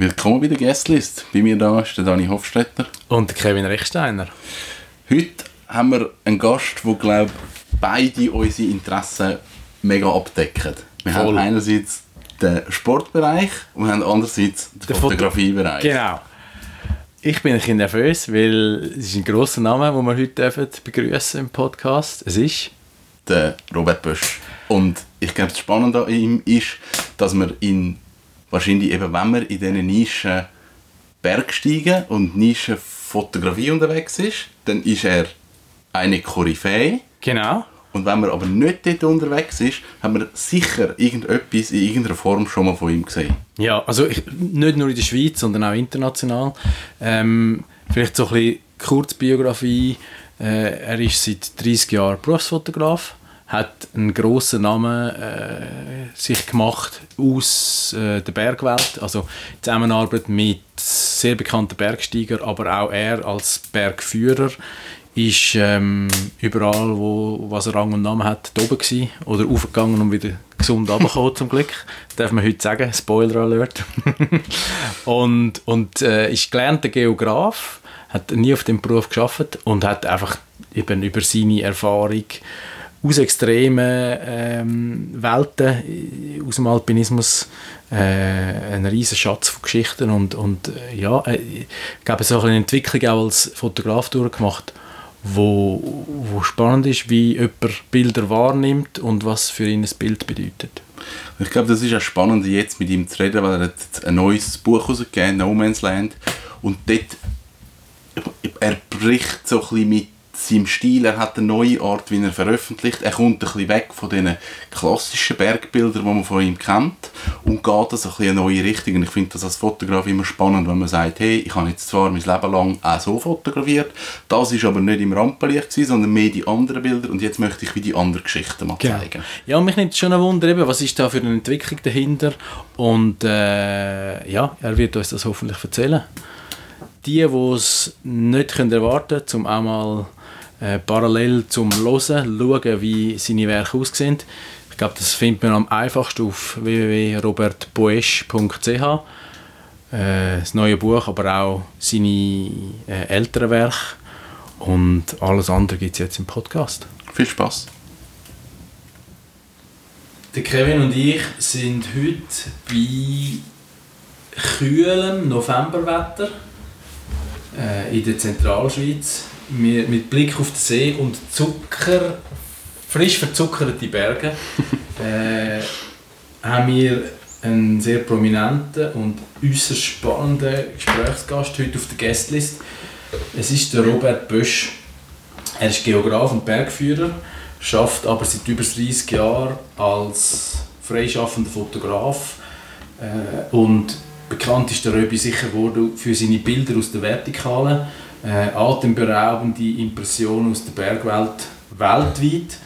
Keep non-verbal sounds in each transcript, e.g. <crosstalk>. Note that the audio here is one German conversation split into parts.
Willkommen bei der Guestlist. Bei mir da ist der Dani Hofstetter. Und Kevin Rechsteiner. Heute haben wir einen Gast, der, glaube beide unsere Interessen mega abdecken. Wir Voll. haben einerseits den Sportbereich und wir haben andererseits den, den Fotografiebereich. Genau. Ich bin ein bisschen nervös, weil es ist ein grosser Name, den wir heute begrüßen im Podcast. Es ist der Robert Bösch. Und ich glaube, das Spannende an ihm ist, dass man ihn wahrscheinlich eben, wenn man in diesen Nischen Bergsteigen und Nischenfotografie unterwegs ist, dann ist er eine Koryphäe. Genau. Und wenn man aber nicht dort unterwegs ist, hat man sicher irgendetwas in irgendeiner Form schon mal von ihm gesehen. Ja, also ich, nicht nur in der Schweiz, sondern auch international. Ähm, vielleicht so ein bisschen Kurzbiografie. Äh, er ist seit 30 Jahren Berufsfotograf hat einen grossen Namen äh, sich gemacht aus äh, der Bergwelt, also Zusammenarbeit mit sehr bekannten Bergsteigern, aber auch er als Bergführer ist ähm, überall, wo was er Rang und Namen hat, oben gewesen oder aufgegangen und wieder gesund runtergekommen zum Glück. <laughs> Darf man heute sagen, Spoiler Alert. <laughs> und und äh, ist gelernter Geograf, hat nie auf dem Beruf geschafft und hat einfach eben über seine Erfahrung aus extremen ähm, Welten, aus dem Alpinismus, äh, einen riesen Schatz von Geschichten und, und äh, ja, äh, ich glaube, so eine Entwicklung auch als Fotograf durchgemacht, wo, wo spannend ist, wie jemand Bilder wahrnimmt und was für ihn ein Bild bedeutet. Ich glaube, das ist auch spannend, jetzt mit ihm zu reden, weil er hat ein neues Buch herausgegeben, No Man's Land, und dort er bricht so ein bisschen mit seinem Stil, er hat eine neue Art, wie er veröffentlicht. Er kommt ein bisschen weg von den klassischen Bergbildern, die man von ihm kennt und geht das ein bisschen eine neue Richtung. Und ich finde das als Fotograf immer spannend, wenn man sagt, hey, ich habe jetzt zwar mein Leben lang auch so fotografiert, das ist aber nicht im Rampenlicht gewesen, sondern mehr die anderen Bilder und jetzt möchte ich wie die anderen Geschichten mal genau. zeigen. Ja, mich nimmt schon ein Wunder, eben, was ist da für eine Entwicklung dahinter und äh, ja, er wird uns das hoffentlich erzählen. Die, die es nicht erwarten können, um auch mal äh, parallel zum Hören schauen, wie seine Werke aussehen. Ich glaube, das findet man am einfachsten auf www.robertboesch.ch. Äh, das neue Buch, aber auch seine äh, älteren Werke. Und alles andere gibt es jetzt im Podcast. Viel Spaß. Der Kevin und ich sind heute bei kühlem Novemberwetter äh, in der Zentralschweiz mit Blick auf den See und Zucker, frisch verzuckerte Berge, <laughs> äh, haben wir einen sehr prominenten und äußerst spannenden Gesprächsgast heute auf der Guestlist. Es ist der Robert Bösch. Er ist Geograf und Bergführer, schafft aber seit über 30 Jahren als freischaffender Fotograf äh, und bekannt ist der Röbi sicher geworden für seine Bilder aus der Vertikalen äh, atemberaubende Impressionen aus der Bergwelt weltweit.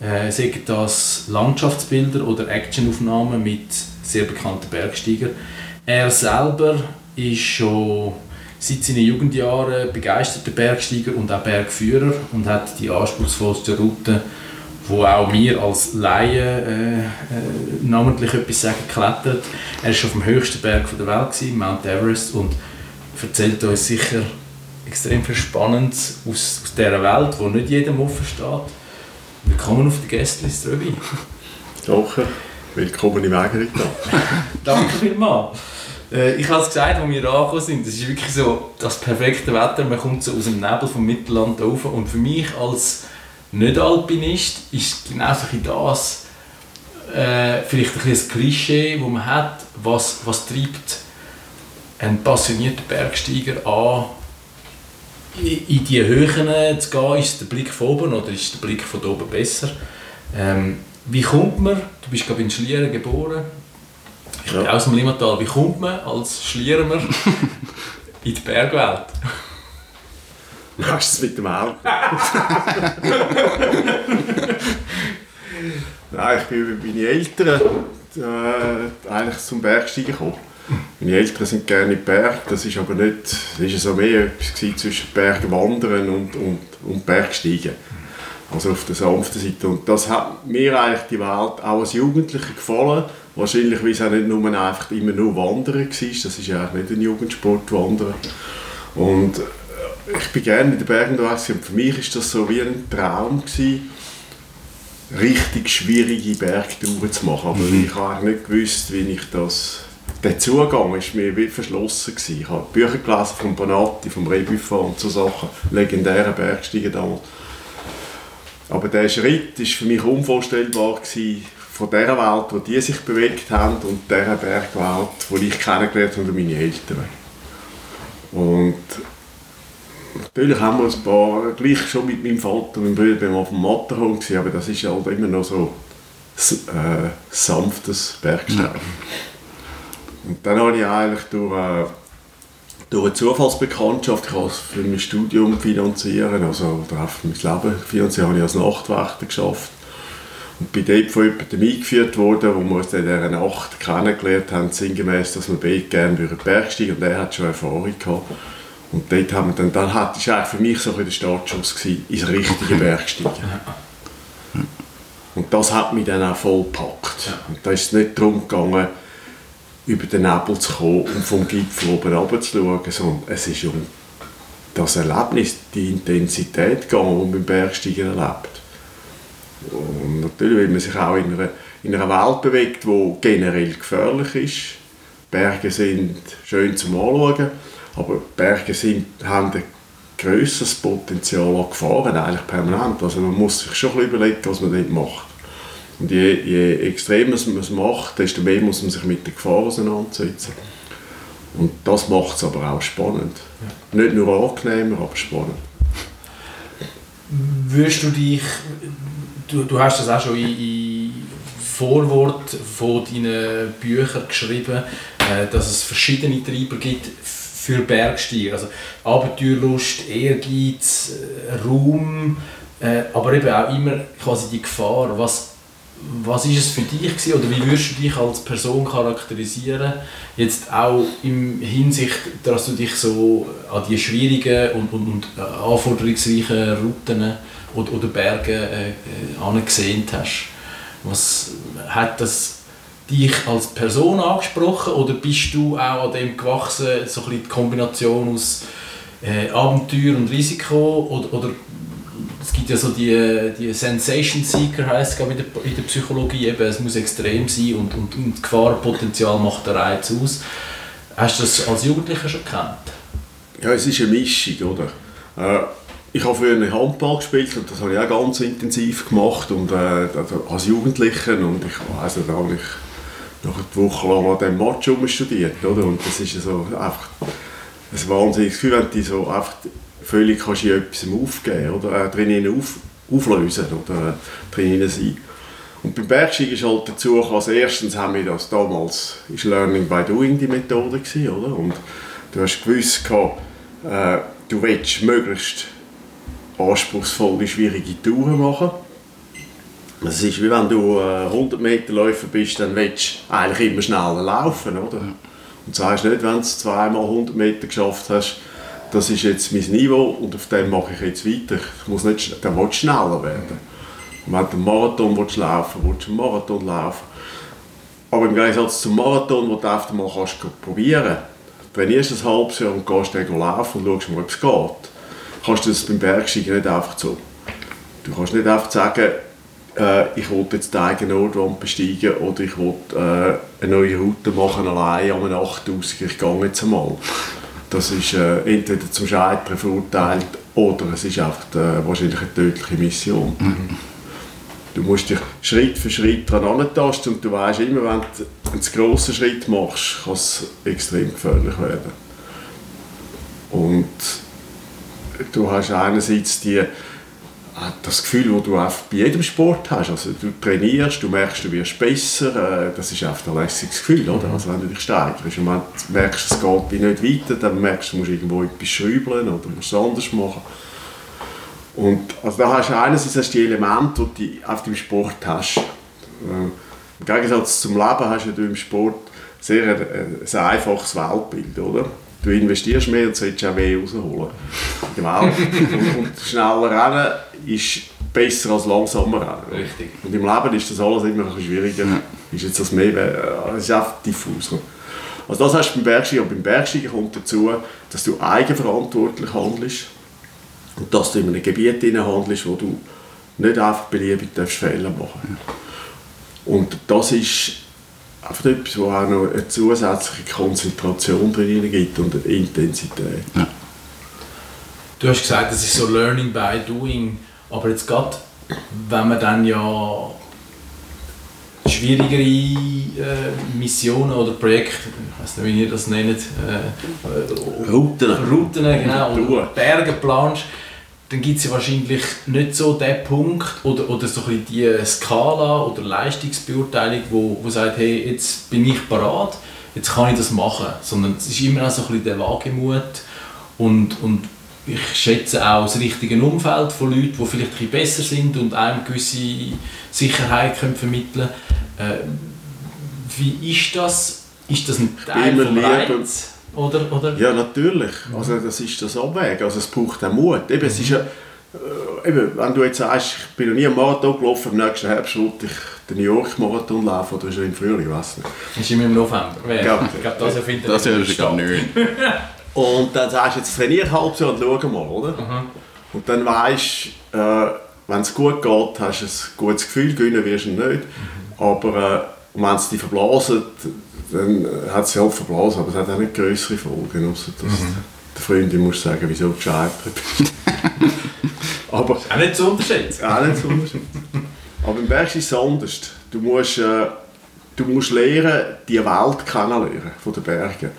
Äh, sagen das Landschaftsbilder oder Actionaufnahmen mit sehr bekannten Bergsteigern. Er selber ist schon seit seinen Jugendjahren begeisterter Bergsteiger und auch Bergführer und hat die anspruchsvollste Route, wo auch wir als Laien äh, äh, namentlich etwas sagen, geklettert. Er war auf dem höchsten Berg der Welt, gewesen, Mount Everest, und erzählt uns sicher extrem viel Spannendes aus, aus dieser Welt, wo nicht jedem offen steht. Willkommen auf der Gästeliste, Röbi. Danke, willkommen im Wegerita. <laughs> Danke vielmals. Äh, ich habe es gesagt, als wir angekommen sind, das ist wirklich so das perfekte Wetter. Man kommt so aus dem Nebel vom Mittelland rauf. Und für mich als Nicht-Alpinist ist genau so das äh, vielleicht ein, ein Klischee, das man hat, was, was treibt einen passionierten Bergsteiger an, in die Höhen zu gehen, ist der Blick von oben oder ist der Blick von oben besser? Ähm, wie kommt man, du bist glaube in Schlieren geboren, ich bin ja. aus dem Limmatal, wie kommt man als Schlierener <laughs> in die Bergwelt? Hast du es mit dem Auto? <laughs> Nein, ich bin über meine Eltern äh, eigentlich zum Bergsteigen gekommen. Meine Eltern sind gerne in Berg, das ist aber nicht, das ist so mehr etwas zwischen Bergwandern und, und, und Bergsteigen. Also auf der sanften Seite. Und das hat mir eigentlich die Welt auch als Jugendlicher gefallen. Wahrscheinlich, weil es auch nicht nur einfach immer nur Wandern war. Das ist ja eigentlich nicht ein Jugendsport, Wandern. Und äh, ich bin gerne in den Bergen unterwegs und für mich ist das so wie ein Traum gewesen, richtig schwierige Bergtouren zu machen. Aber mhm. ich habe nicht gewusst, wie ich das... Der Zugang war mir wie verschlossen. Gewesen. Ich habe Bücher gelesen von Bonatti, vom Rebuffon und so Sachen, legendäre Bergsteigen damals. Aber der Schritt war für mich unvorstellbar gewesen, von der Welt, wo die sich bewegt haben und der Bergwelt, die ich kennengelernt habe durch meine Eltern. Und natürlich haben wir ein paar, gleich schon mit meinem Vater und meinem Bruder auf dem Matterhorn gewesen, aber das ist halt immer noch so äh, sanftes Bergsteigen. Ja. Und dann habe ich eigentlich durch, äh, durch eine Zufallsbekanntschaft, ich konnte für mein Studium finanzieren, also oder auch für mein Leben finanzieren, habe ich als Nachtwächter geschafft. Und bin dort von jemandem eingeführt worden, wo wir uns in dieser Nacht kennengelernt haben, sinngemäß, dass wir beide gerne über den Berg steigen und er hat schon Erfahrung gehabt. Und dort haben wir dann, dann hat, ist eigentlich für mich so der Startschuss gewesen, ins richtige Bergsteigen. Und das hat mich dann auch voll gepackt. Und da ist es nicht darum gegangen, über den Nebel zu kommen und vom Gipfel oben runter zu schauen, sondern es ist um das Erlebnis, die Intensität gegangen, die man beim Bergsteigen erlebt. Und natürlich, weil man sich auch in einer, in einer Welt bewegt, die generell gefährlich ist. Berge sind schön zum Anschauen, aber Berge sind, haben ein grösseres Potenzial an Gefahren, eigentlich permanent. Also man muss sich schon überlegen, was man dort macht. Und je, je extremer man es macht, desto mehr muss man sich mit der Gefahr auseinandersetzen. Und das macht es aber auch spannend. Ja. Nicht nur angenehmer, aber spannend. Würdest du dich, du, du hast das auch schon in, in Vorwort von deinen Büchern geschrieben, äh, dass es verschiedene Treiber gibt für Bergsteiger. Also Abenteuerlust, Ehrgeiz, äh, Raum, äh, aber eben auch immer quasi die Gefahr. Was was ist es für dich gewesen, oder wie würdest du dich als Person charakterisieren? Jetzt auch im Hinsicht, dass du dich so an die schwierigen und, und, und äh, anforderungsreichen Routen oder, oder Berge äh, äh, angesehen hast. Was hat das dich als Person angesprochen oder bist du auch an dem gewachsen, so ein die Kombination aus äh, Abenteuer und Risiko oder, oder es gibt ja so die, die Sensation Seeker heißt es in der, in der Psychologie, eben, es muss extrem sein und, und, und das Gefahrenpotenzial macht den Reiz aus. Hast du das als Jugendlicher schon gekannt? Ja, es ist eine Mischung, oder? Äh, ich habe früher Handball gespielt und das habe ich auch ganz intensiv gemacht und äh, als Jugendlicher und ich weiss nicht, habe ich noch eine Woche lang an diesem Match studiert, oder? Und das ist so einfach ein wahnsinniges Gefühl, wenn du so einfach völlig kannst du in etwas aufgeben oder äh, drinnen auf, auflösen oder äh, drinnen sein. Und beim Bergsteigen ist halt dazu, als erstens haben wir das damals, ist Learning by Doing die Methode gewesen, oder? Und du hast gewusst, äh, du willst möglichst anspruchsvolle, schwierige Touren machen. Es ist wie wenn du äh, 100 Meter Läufer bist, dann willst du eigentlich immer schneller laufen, oder? Und sagst nicht, wenn du zweimal 100 Meter geschafft hast, das ist jetzt mein Niveau und auf dem mache ich jetzt weiter. Ich muss nicht, willst du schneller werden. Und wenn du einen Marathon willst laufen willst, du einen Marathon laufen. Aber im Gegensatz zum Marathon, wo du einfach mal kannst probieren kannst, trainierst ein halbes Jahr und gehst dann laufen und schaust mal, ob es geht, kannst du das beim Bergsteigen nicht einfach so. Du kannst nicht einfach sagen, äh, ich will jetzt die eigene Nordwand besteigen oder ich will äh, eine neue Route machen allein einem 8000, ich gehe jetzt einmal das ist äh, entweder zum Scheitern verurteilt oder es ist einfach äh, wahrscheinlich eine tödliche Mission. Mhm. Du musst dich Schritt für Schritt daran antasten und du weißt immer, wenn du einen grossen Schritt machst, kann es extrem gefährlich werden. Und du hast einerseits die das Gefühl, das du einfach bei jedem Sport hast. Also du trainierst, du merkst, du wirst besser. Äh, das ist einfach ein lässiges Gefühl, oder? Mhm. Also wenn du dich steigerst und wenn du merkst, es geht nicht weiter, dann merkst du, du musst irgendwo etwas schrauben oder musst es anders machen. Und also da hast du einerseits hast die Elemente, die du auf dem Sport hast. Äh, Im Gegensatz zum Leben hast du im Sport sehr ein, ein einfaches Weltbild, oder? du investierst mehr und solltest auch mehr rausholen. Genau. <laughs> und, und schneller rennen ist besser als langsamer rennen. Richtig. Und im Leben ist das alles immer ein bisschen schwieriger. Ist jetzt das mehr, äh, es ist einfach diffus. Also das hast du beim Bergsteigen. Und beim Bergsteigen kommt dazu, dass du eigenverantwortlich handelst und dass du in einem Gebiet hinein handelst, wo du nicht einfach beliebig darfst Fehler machen Und das ist einfach etwas, wo auch noch eine zusätzliche Konzentration drin gibt und eine Intensität. Du hast gesagt, das ist so Learning by Doing, aber jetzt gerade, wenn man dann ja schwierigere äh, Missionen oder Projekte, ich weiß nicht, wie ihr das nennt, äh, Routen. Routen genau, oder Berge planst, dann gibt es ja wahrscheinlich nicht so den Punkt oder, oder so ein die Skala oder Leistungsbeurteilung, wo, wo sagt, hey, jetzt bin ich parat, jetzt kann ich das machen, sondern es ist immer auch so ein bisschen der Wagemut und, und ich schätze auch das richtige Umfeld von Leuten, die vielleicht ein bisschen besser sind und einem gewisse Sicherheit können vermitteln können. Äh, wie ist das? Ist das ein Teil lieben. Reiz? Oder, oder? Ja, natürlich. Also das ist das Abwägen. Also es braucht auch Mut. Eben, es ist ja, äh, eben, wenn du jetzt sagst, ich bin noch nie einen Marathon gelaufen, im nächsten Herbst wollte ich den New York Marathon laufen oder ist er im Frühling, ich weiß nicht. ist immer im November. Ja. Ich glaube, das erfindet Das er ist gar nicht. <laughs> Und dann sagst du, jetzt trainiere ich halbes Jahr und schau mal, oder? Und dann weißt du, äh, wenn es gut geht, hast du ein gutes Gefühl, gewinnen wirst du nicht. Aber äh, wenn es dich verblasen, dann hat es sich halt verblasen, aber es hat auch nicht größere Folgen, außer dass der Freundin muss sagen, wieso du gescheitert bist. <laughs> aber Auch nicht zu unterschätzen. auch nicht so unterschiedlich. Aber im Berg ist es anders. Du musst, äh, du musst lernen, die Welt kennenlernen von den Bergen.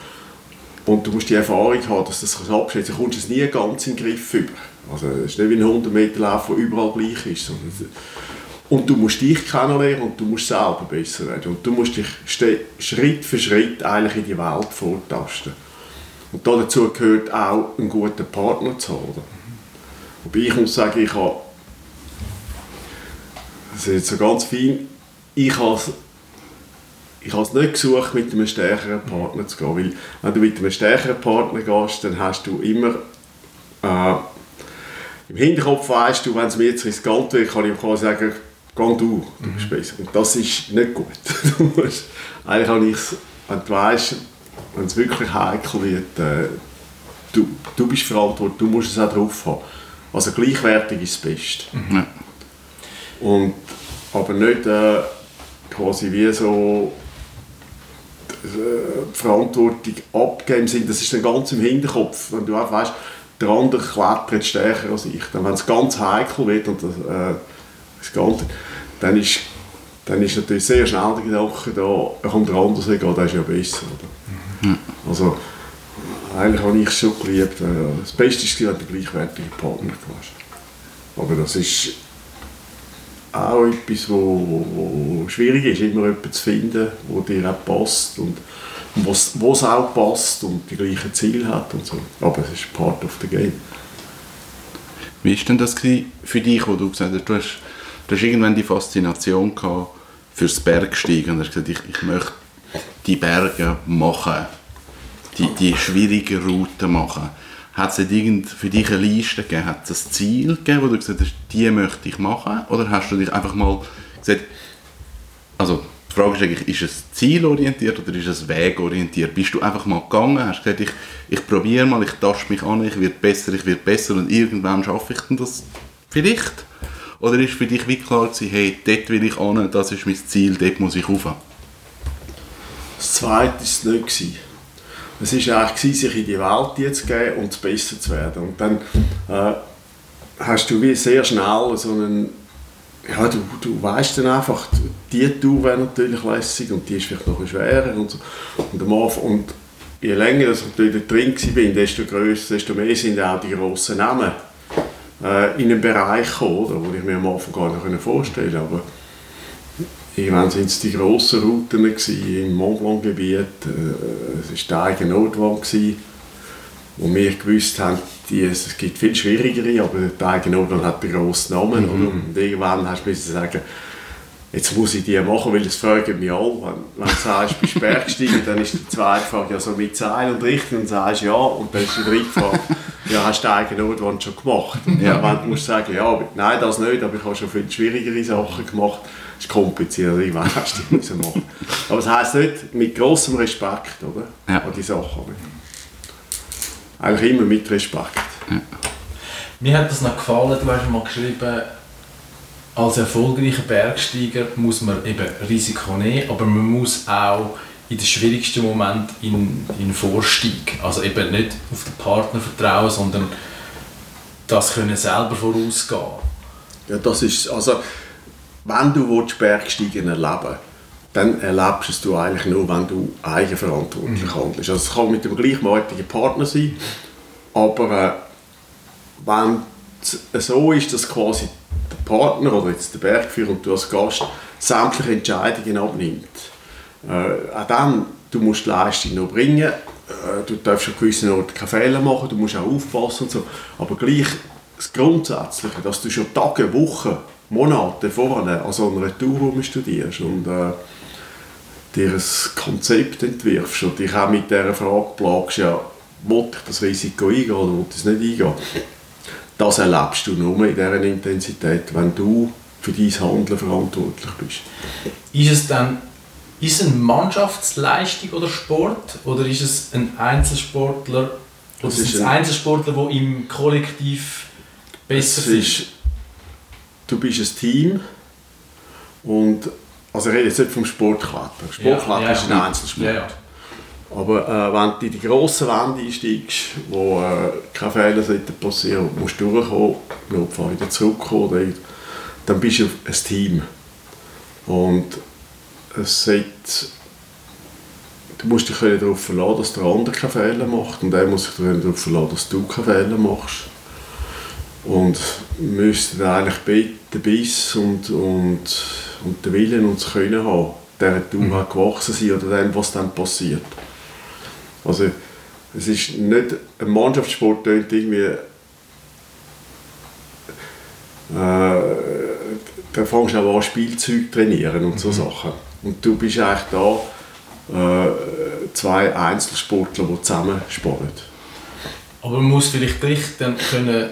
Und du musst die Erfahrung haben, dass das abschätzen. Du kommst es nie ganz in den Griff über. Also, es ist nicht wie ein 100 Meter Lauf, der überall gleich ist. Und du musst dich kennenlernen und du musst selber besser werden. Und du musst dich Schritt für Schritt eigentlich in die Welt vortasten. Und dazu gehört auch, einen guten Partner zu haben. Wobei ich muss sagen, ich habe das ist jetzt so ganz fein. Ich habe ich habe es nicht gesucht, mit einem stärkeren Partner zu gehen. Weil, wenn du mit einem stärkeren Partner gehst, dann hast du immer äh, im Hinterkopf weißt du, wenn es mir jetzt riskant wird, kann ich ihm quasi sagen, geh du, du bist besser. Und das ist nicht gut. <laughs> Musst, eigentlich habe ich es, wenn du weißt, wenn es wirklich heikel wird, äh, du, du bist verantwortlich, du musst es auch drauf haben. Also gleichwertig ist das Beste. Ja. Und, aber nicht äh, quasi wie so Verantwortung abgeben im das ist dann ganz im Hinterkopf, wenn du auch weißt, der andere klettert stärker als ich. Dann, wenn es ganz heikel wird und das, äh, das Ganze, dann ist, dann ist natürlich sehr schnell der Gedanke da, kommt der andere sagen, der ist ja besser. Oder? Also, eigentlich habe ich es schon geliebt. Äh, das Beste ist, wenn du einen gleichwertigen Partner hast. Aber das ist auch etwas, wo, wo, wo schwierig ist, immer jemanden zu finden, der dir auch passt und wo es auch passt und die gleichen Ziele hat und so. Aber es ist part of the game. Wie war denn das für dich, wo du gesagt hast, du hast, du hast irgendwann die Faszination gehabt fürs Bergsteigen und hast gesagt, ich, ich möchte die Berge machen, die, die schwierigen Routen machen. Hat es irgend für dich eine Liste gegeben? Hat es ein Ziel gegeben, wo du gesagt hast, die möchte ich machen? Oder hast du dich einfach mal gesagt, also die Frage ist eigentlich, ist es zielorientiert oder ist es wegorientiert? Bist du einfach mal gegangen, hast gesagt, ich, ich probiere mal, ich tasche mich an, ich werde besser, ich werde besser und irgendwann schaffe ich das vielleicht? Oder ist für dich wie klar gewesen, hey, dort will ich an, das ist mein Ziel, dort muss ich rauf? Das Zweite war es nicht. Es war eigentlich, sich in die Welt jetzt zu geben und besser zu werden. Und dann äh, hast du wie sehr schnell so einen ja, du, du weißt dann einfach, die Tour wäre natürlich lässig und die ist vielleicht noch schwerer und so. Und, am Anfang, und je länger ich natürlich drin war, desto grösser, desto mehr sind auch die grossen Namen äh, in einen Bereich gekommen, oder, wo ich mir am Anfang gar nicht vorstellen konnte. Aber irgendwann waren es die grossen Routen gewesen, im Mont Blanc-Gebiet, äh, es war die eigene Notwand, gewesen, wo wir gewusst haben, die, es gibt viel schwierigere, aber der eigene Notwand hat den grossen Namen. Oder? Und irgendwann hast du sagen, jetzt muss ich die machen, weil das fragen mich alle. Wenn, wenn du sagst, du bist Bergsteiger, dann ist die zweite Frage ja so mit Seil und Richten und sagst ja. Und dann ist die dritte Frage, ja, hast du eigenen Notwand schon gemacht? Ja. Wenn du musst sagen, ja, aber, nein, das nicht, aber ich habe schon viel schwierigere Sachen gemacht. Das ist kompliziert, ich weiß, hast du die müssen machen. Aber das heisst nicht, mit grossem Respekt, oder? Ja. An die Sachen. Eigentlich immer mit Respekt. Mir hat das noch gefallen, du hast mal geschrieben, als erfolgreicher Bergsteiger muss man eben Risiko nehmen, aber man muss auch in den schwierigsten Moment in, in Vorstieg, also eben nicht auf den Partner vertrauen, sondern das können selber vorausgehen. Ja, das ist, also, wenn du willst, Bergsteigen erleben dann erlebst du es eigentlich nur, wenn du eigenverantwortlich handelst. Also es kann mit dem gleichmutigen Partner sein, aber äh, wenn es so ist, dass quasi der Partner oder jetzt der Bergführer und du als Gast sämtliche Entscheidungen abnimmt, äh, auch dann, du musst die Leistung noch bringen, äh, du darfst an gewissen Orten keine Fehler machen, du musst auch aufpassen und so, aber gleich das Grundsätzliche, dass du schon Tage, Wochen, Monate vorher an so einer Tour studierst und äh, dir ein Konzept entwirfst und dich auch mit dieser Frage plagst, ja, will ich das Risiko eingehen oder will ich es nicht eingehen? Das erlebst du nur in dieser Intensität, wenn du für dein Handeln verantwortlich bist. Ist es dann ist es eine Mannschaftsleistung oder Sport oder ist es ein Einzelsportler sind ist es ein- Einzelsportler, die im Kollektiv besser ist, du bist ein Team und also ich rede jetzt nicht vom Sportklettern. Sportklettern Ja, ja, ist ein. Einzelsport. Ja. Aber äh, wenn du in die grossen Wände einsteigst, wo äh, keine Fehler sollten passieren, du musst durchkommen, im Notfall wieder zurückkommen, dann bist du ein Team. Und es sollte, du musst dich darauf verlassen, dass der andere keine Fehler macht und er muss sich darauf verlassen, dass du keine Fehler machst. Und wir müssten eigentlich den Biss und, und, und den Willen und das Können haben, dieser Tour auch gewachsen sein oder dem, was dann passiert. Also es ist nicht, ein Mannschaftssport tönt irgendwie äh, da fängst du auch an Spielzeug zu trainieren und so Sachen. Und du bist eigentlich da äh, zwei Einzelsportler, die zusammen spannen. Aber man muss vielleicht gleich dann können,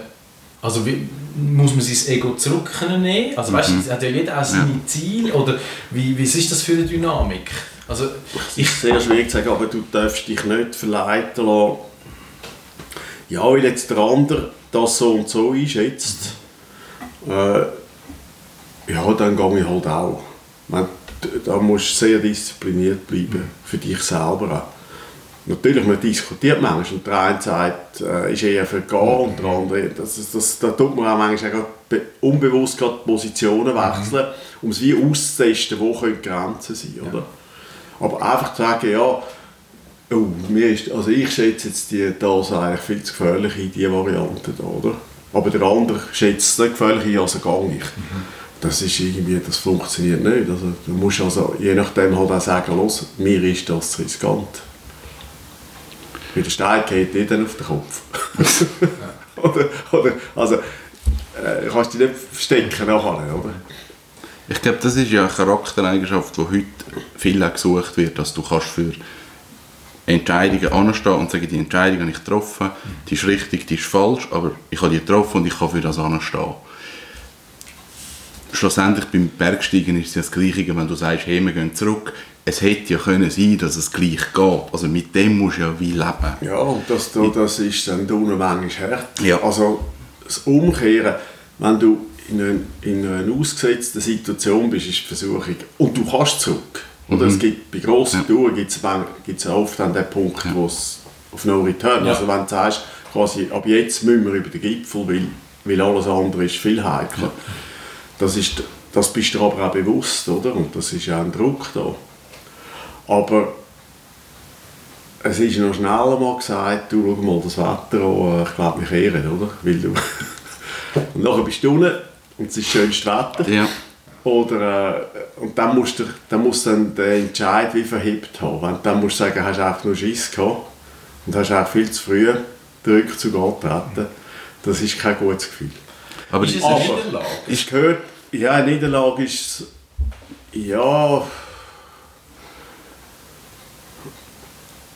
also wie, muss man sein Ego zurück können nehmen? Also weißt du, Mhm. hat ja jeder auch seine Ziele oder wie, wie ist das für eine Dynamik? Also Es ist sehr schwierig zu sagen, aber du darfst dich nicht verleiten lassen. Ja, weil jetzt der andere das so und so einschätzt, äh, ja, dann gehe ich halt auch. Da musst du sehr diszipliniert bleiben, für dich selber auch. Natürlich, man diskutiert manchmal und der eine sagt, äh, ist eher für gehen und der andere, das, ist- das, da tut man auch manchmal auch gerade be- unbewusst gerade die Positionen wechseln, um es wie auszutesten, wo können die Grenzen sein, oder? Aber einfach zu sagen, ja, oh, mir ist, also ich schätze jetzt die, das eigentlich viel zu gefährlich in diese Variante da, oder? Aber der andere schätzt es nicht gefährlich ein, also gar nicht. Das ist irgendwie, das funktioniert nicht. Also, du musst also je nachdem halt auch sagen, los, mir ist das zu riskant. Weil der Stein geht dir dann auf den Kopf. <laughs> oder, oder, also, äh, kannst dich nicht verstecken nachher, oder? Ich glaube, das ist ja eine Charaktereigenschaft, die heute viel gesucht wird, dass du kannst für Entscheidungen anstehen und sagen, die Entscheidung habe ich getroffen, die ist richtig, die ist falsch, aber ich habe die getroffen und ich kann für das anstehen. Schlussendlich beim Bergsteigen ist es ja das Gleiche, wenn du sagst, hey, wir gehen zurück. Es hätte ja können sein, dass es gleich geht. Also mit dem musst du ja wie leben. Ja, und das, da- das ist dann da manchmal hart. Ja. Also das Umkehren, wenn du in, ein, in einer ausgesetzten Situation bist, ist die Versuchung, und du kannst zurück. Oder es gibt, bei grossen Ja. Touren gibt es oft dann den Punkt, wo es auf No Return, Ja. also wenn du sagst, quasi, ab jetzt müssen wir über den Gipfel, weil, weil alles andere ist viel heikler. Das, ist, das bist du aber auch bewusst, oder? Und das ist ja ein Druck da. Aber es ist noch schneller mal gesagt, du schau mal das Wetter an, äh, ich glaube, wir kehren, oder? Weil du <laughs> und nachher bist du unten und es ist schönstes Wetter. Ja. Oder, äh, und dann musst du dann musst du dann den Entscheid wie verhebt haben. Wenn, dann musst du sagen, hast du einfach nur Schiss gehabt und hast auch viel zu früh den Rückzug angetreten. Das ist kein gutes Gefühl. Aber ist es Aber- Niederlage? Ich gehört, ja, eine Niederlage ist, ja,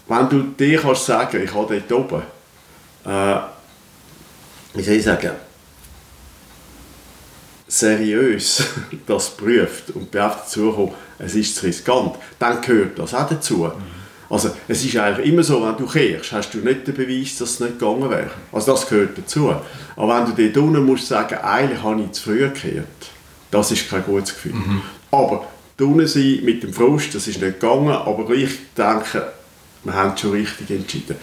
wenn du dir kannst sagen, ich habe dort oben, äh, wie soll ich sagen, seriös <laughs> das prüft und beauftragt dazu es ist zu riskant, dann gehört das auch dazu. Also es ist eigentlich immer so, wenn du kehrst, hast du nicht den Beweis, dass es nicht gegangen wäre. Also das gehört dazu. Aber wenn du dort unten musst sagen, eigentlich habe ich zu früh gekehrt, das ist kein gutes Gefühl. Mhm. Aber unten sein mit dem Frust, das ist nicht gegangen, aber ich denke, wir haben schon richtig entschieden.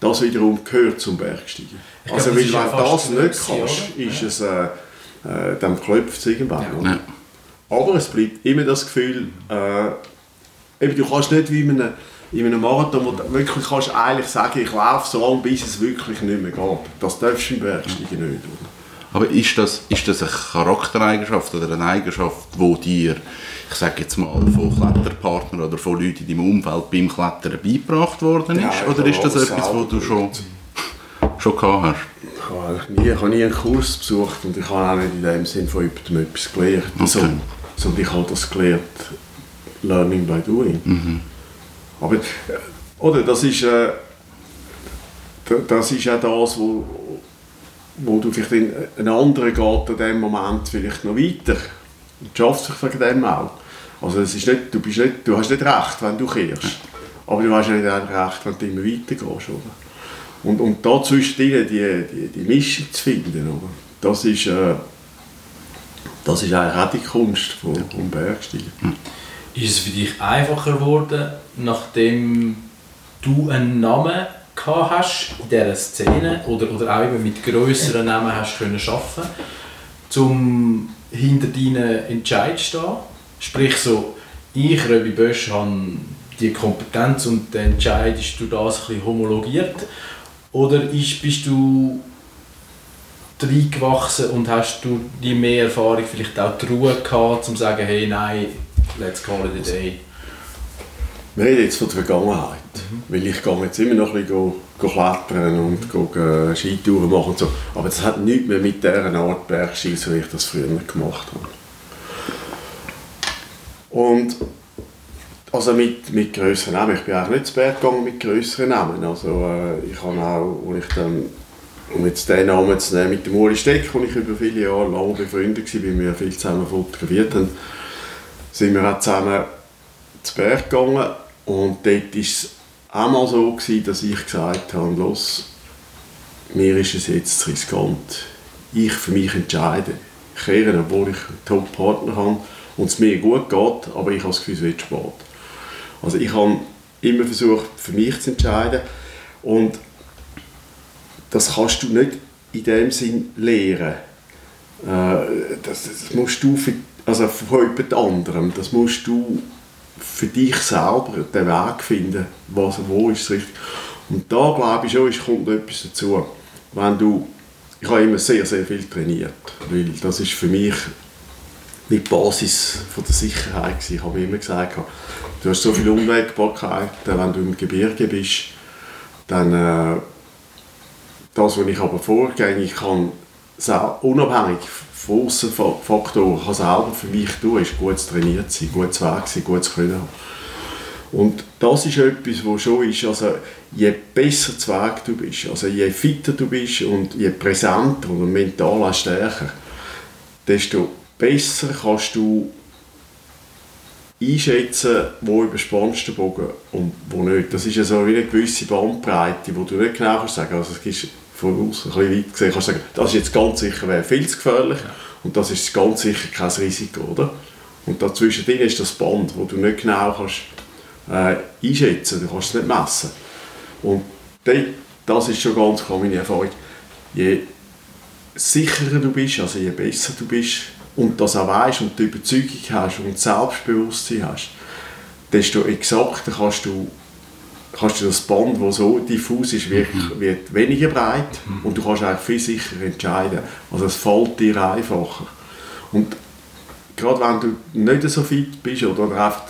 Das wiederum gehört zum Bergsteigen. Ich also weil, wenn du das nicht kannst, ist ja. es, äh, äh, dann klopft es irgendwann. Ja. Aber es bleibt immer das Gefühl, äh, eben, du kannst nicht wie in einem, in einem Marathon, wo du wirklich kannst eigentlich sagen, ich laufe so lange, bis es wirklich nicht mehr geht. Das darfst du im Bergsteigen nicht. Oder? Aber ist das, ist das eine Charaktereigenschaft oder eine Eigenschaft, die dir, ich sage jetzt mal, von Kletterpartnern oder von Leuten in deinem Umfeld beim Klettern beigebracht worden ist? Ja, oder ist das etwas, was du schon, schon gehabt hast? Ich habe, nie, ich habe nie einen Kurs besucht und ich habe auch nicht in dem Sinn von jemandem etwas gelernt. Okay. So, sondern ich habe das gelernt, Learning by Doing. Mhm. Aber, äh, oder, das ist, äh, das ist auch das, wo, wo du vielleicht in, ein anderer geht in dem Moment vielleicht noch weiter und schafft sich wegen dem auch. Also es ist nicht, du, bist nicht, du hast nicht recht, wenn du kehrst, aber du hast nicht recht, wenn du immer weitergehst. Oder? Und, und da zwischen die, die, die Mischung zu finden, oder? das ist, äh, das ist eigentlich auch die Kunst vom, vom Bergsteigen. Ist es für dich einfacher geworden, nachdem du einen Namen gehabt hast in dieser Szene oder, oder auch eben mit grösseren Namen hast können arbeiten um hinter deinen Entscheid zu stehen? Sprich so, ich, Röbi Bösch, habe die Kompetenz und der Entscheid ist durch das ein bisschen homologiert? Oder ist, bist du reingewachsen und hast du die mehr Erfahrung, vielleicht auch die Ruhe gehabt, um zu sagen, hey, nein, let's call it a day? Wir reden jetzt von der Vergangenheit, mhm. weil ich gehe jetzt immer noch ein bisschen klettern und mhm. Skitouren machen und so. Aber das hat nichts mehr mit dieser Art Bergski, so wie ich das früher gemacht habe. Und also mit, mit grösseren Namen. Ich bin eigentlich nicht zu Berg gegangen mit grösseren Namen. Also äh, ich habe auch, als ich dann um jetzt den Namen zu nehmen, mit dem Uli Steck, wo ich über viele Jahre lang befreundet war, weil wir viel zusammen fotografiert haben, sind wir auch zusammen zu Berg gegangen und dort es einmal so, gewesen, dass ich gesagt habe, los, mir ist es jetzt zu riskant. Ich für mich entscheide. Ich kehre, obwohl ich einen Top-Partner habe und es mir gut geht, aber ich habe das Gefühl, es wird spät. Also ich habe immer versucht, für mich zu entscheiden und das kannst du nicht in dem Sinn lehren. Äh, das, das, musst du für, also von jemand anderem, das musst du für dich selber den Weg finden, was, wo ist es richtig. Und da glaube ich schon, es kommt etwas dazu. Wenn du, ich habe immer sehr, sehr viel trainiert, weil das ist für mich die Basis von der Sicherheit gewesen. Ich habe immer gesagt, du hast so viele Unwägbarkeiten, wenn du im Gebirge bist, dann äh, das, was ich aber vorgehe, ich kann unabhängig von Außenfaktoren kann selber für mich tun, ist gut trainiert sein, gut Weg sein, gut Können. Und das ist etwas, was schon ist, also je besser zu Weg du bist, also je fitter du bist und je präsenter und mental stärker, desto besser kannst du einschätzen, wo überspannst du Bogen und wo nicht. Das ist ja so wie eine gewisse Bandbreite, wo du nicht genau kannst sagen, also es gibt von außen ein bisschen weit gesehen, kannst du sagen, das ist jetzt ganz sicher viel zu gefährlich und das ist ganz sicher kein Risiko, oder? Und dazwischen ist das Band, wo du nicht genau kannst äh, einschätzen, du kannst es nicht messen. Und das ist schon ganz klar meine Erfahrung. Je sicherer du bist, also je besser du bist und das auch weißt und die Überzeugung hast und Selbstbewusstsein hast, desto exakter kannst du kannst du das Band, das so diffus ist, wird, mhm. wird weniger breit und du kannst eigentlich viel sicherer entscheiden. Also es fällt dir einfacher. Und gerade wenn du nicht so fit bist oder einfach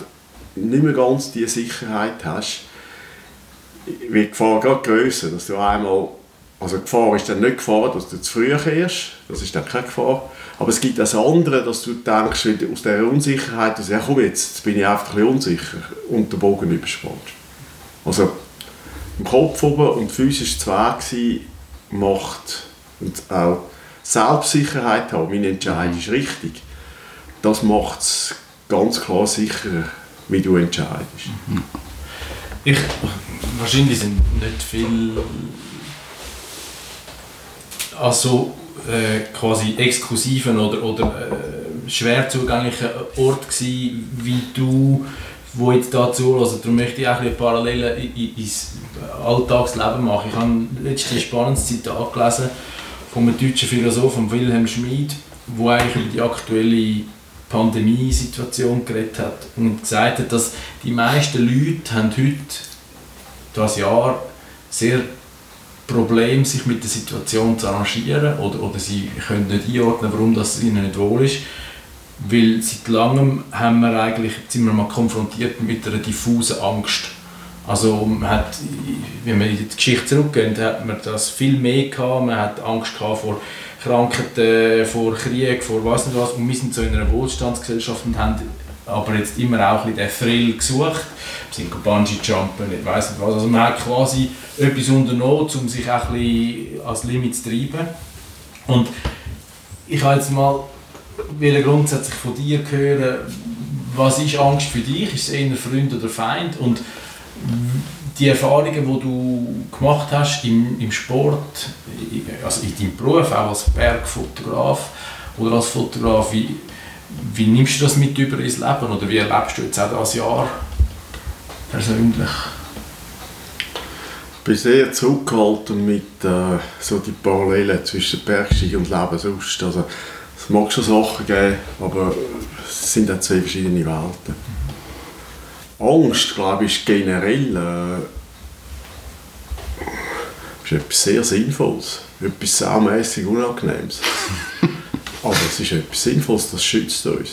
nicht mehr ganz die Sicherheit hast, wird die Gefahr gerade grösser, dass du einmal also die Gefahr ist dann nicht Gefahr, dass du zu früh kehrst, das ist dann keine Gefahr. Aber es gibt das andere, dass du denkst, aus dieser Unsicherheit, dass, ja komm jetzt, jetzt bin ich einfach ein bisschen unsicher und den Bogen überspannst. Also im Kopf oben und physisch zu Weg macht und auch Selbstsicherheit haben, mein Entscheid ist richtig, das macht es ganz klar sicher, wie du entscheidest. Ich, wahrscheinlich sind nicht viel also äh, quasi exklusiven oder, oder äh, schwer zugänglichen Ort gewesen, wie du, wo jetzt da zuhörst. Darum möchte ich auch ein Parallelen ins Alltagsleben machen. Ich habe letztens ein spannendes Zitat gelesen von einem deutschen Philosophen, Wilhelm Schmid, der eigentlich über die aktuelle Pandemiesituation geredet hat und gesagt hat, dass die meisten Leute haben heute das Jahr sehr Problem, sich mit der Situation zu arrangieren oder, oder sie können nicht einordnen, warum das ihnen nicht wohl ist. Weil seit langem haben wir eigentlich, sind wir mal konfrontiert mit einer diffusen Angst. Also man hat, wenn wir in die Geschichte zurückgehen, hat man das viel mehr gehabt. Man hat Angst gehabt vor Krankheiten, vor Krieg, vor was nicht was. Und wir sind so in einer Wohlstandsgesellschaft und haben aber jetzt immer auch ein den Thrill gesucht. Wir sind Bungee-Jumpen, ich weiss nicht was. Also man hat quasi etwas unternommen, um sich auch ein bisschen als Limit zu treiben. Und ich habe jetzt mal will grundsätzlich von dir hören, was ist Angst für dich? Ist es eher Freund oder Feind? Und die Erfahrungen, die du gemacht hast im, im Sport, also in deinem Beruf, auch als Bergfotograf oder als Fotograf, wie, wie nimmst du das mit über ins Leben oder wie erlebst du jetzt auch das Jahr persönlich? Ich bin sehr zurückgehalten mit äh, so die Parallelen zwischen Bergsteigen und Leben sonst. Also, es mag schon Sachen geben, aber es sind auch zwei verschiedene Welten. Angst, glaube ich, ist generell äh, ist etwas sehr Sinnvolles, etwas mäßig Unangenehmes. <laughs> Aber es ist etwas Sinnvolles, das schützt uns.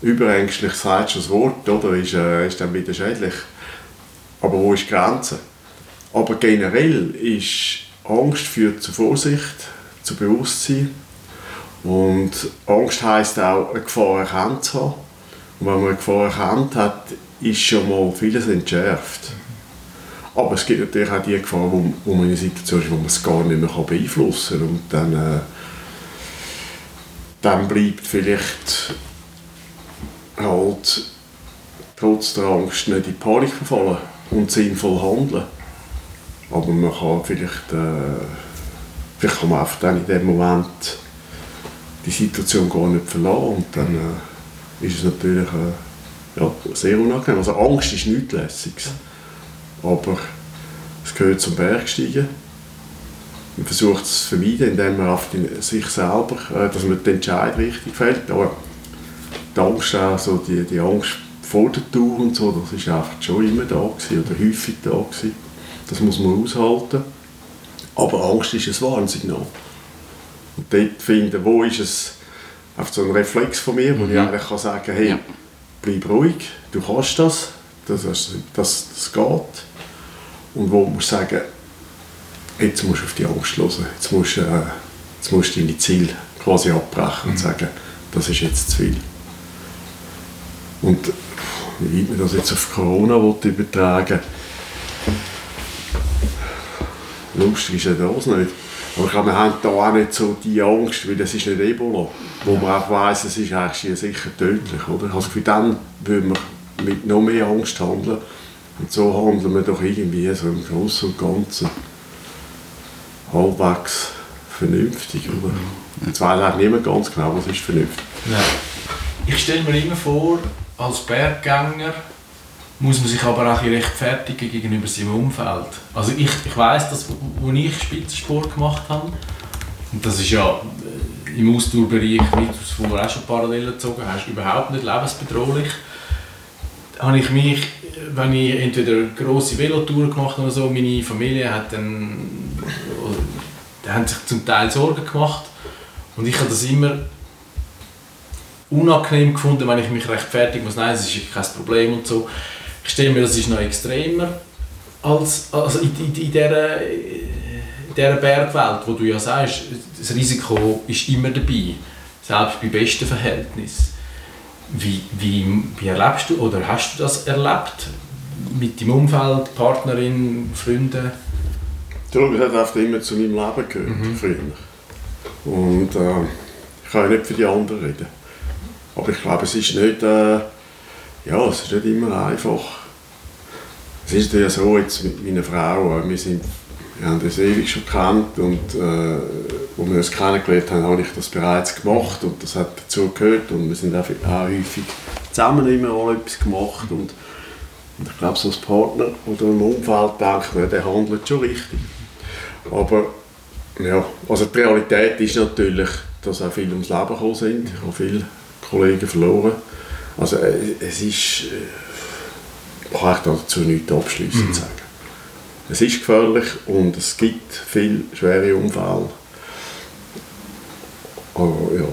Überängstlich sagst du das Wort, oder? Ist, äh, ist dann wieder schädlich. Aber wo ist die Grenze? Aber generell ist Angst führt zu Vorsicht, zu Bewusstsein. Und Angst heisst auch, eine Gefahr erkannt zu haben. Und wenn man eine Gefahr erkannt hat, ist schon mal vieles entschärft. Aber es gibt natürlich auch die Gefahr, wo, wo man in einer Situation ist, wo man es gar nicht mehr beeinflussen kann. Und dann äh, dann bleibt vielleicht halt trotz der Angst nicht in Panik verfallen und sinnvoll handeln. Aber man kann vielleicht, äh, vielleicht kann man einfach dann in dem Moment die Situation gar nicht verlassen und dann äh, ist es natürlich äh, ja, sehr unangenehm. Also Angst ist nichts Lässiges, aber es gehört zum Bergsteigen man versucht es zu vermeiden, indem man auf sich selber, äh, dass man den Entscheid richtig fällt. Aber die Angst, also die, die Angst vor der Tour und so, das ist einfach schon immer da gewesen, oder häufig da gewesen. Das muss man aushalten. Aber Angst ist ein Warnsignal. Und dort finden, wo ist es auf so ein Reflex von mir, wo mhm. ich eigentlich kann sagen hey, ja. bleib ruhig, du kannst das, das, das, das geht. Und wo muss sagen, jetzt musst du auf die Angst hören, jetzt musst, äh, jetzt musst du deine Ziele quasi abbrechen und mhm. sagen, das ist jetzt zu viel. Und wie weit man das jetzt auf Corona übertragen lustig ist ja das nicht. Aber ich glaube, wir haben da auch nicht so die Angst, weil das ist nicht Ebola, wo ja. man auch weiss, es ist eigentlich sicher tödlich. Oder? Also für dann würden wir mit noch mehr Angst handeln. Und so handeln wir doch irgendwie so im Großen und Ganzen halbwegs vernünftig. Oder? Jetzt weiß auch niemand ganz genau, was ist vernünftig. Ja. Ich stelle mir immer vor, als Berggänger muss man sich aber auch rechtfertigen gegenüber seinem Umfeld. Also ich, ich weiss, dass, als ich Spitzensport gemacht habe, und das ist ja äh, im Ausdauerbereich, wie du es vorher auch schon Parallelen gezogen hast, überhaupt nicht lebensbedrohlich, habe ich mich, wenn ich entweder eine grosse Velotour gemacht habe oder so, meine Familie hat dann haben sich zum Teil Sorgen gemacht. Und ich habe das immer unangenehm gefunden, wenn ich mich rechtfertigen muss. Nein, das ist kein Problem und so. Ich stelle mir, das ist noch extremer als also in, in, in, dieser, dieser Bergwelt, wo du ja sagst, das Risiko ist immer dabei, selbst bei besten Verhältnissen. Wie, wie, wie erlebst du oder hast du das erlebt mit deinem Umfeld, Partnerin, Freunden? Darum hat einfach immer zu meinem Leben gehört, Mhm. früher. Und äh, ich kann ja nicht für die anderen reden. Aber ich glaube, es ist nicht, äh, ja, es ist nicht immer einfach. Es ist ja so jetzt mit meiner Frau, wir, sind, wir haben das ewig schon gekannt und äh, als wir uns kennengelernt haben, habe ich das bereits gemacht und das hat dazu gehört und wir sind auch, auch häufig zusammen immer auch etwas gemacht und, und ich glaube, so als Partner oder im Umfeld denkt man, der handelt schon richtig. Aber ja, also die Realität ist natürlich, dass auch viele ums Leben gekommen sind. Ich habe viele Kollegen verloren. Also äh, es ist, äh, ich kann ich dazu nichts abschließend sagen. Es ist gefährlich und es gibt viele schwere Unfälle. Aber ja.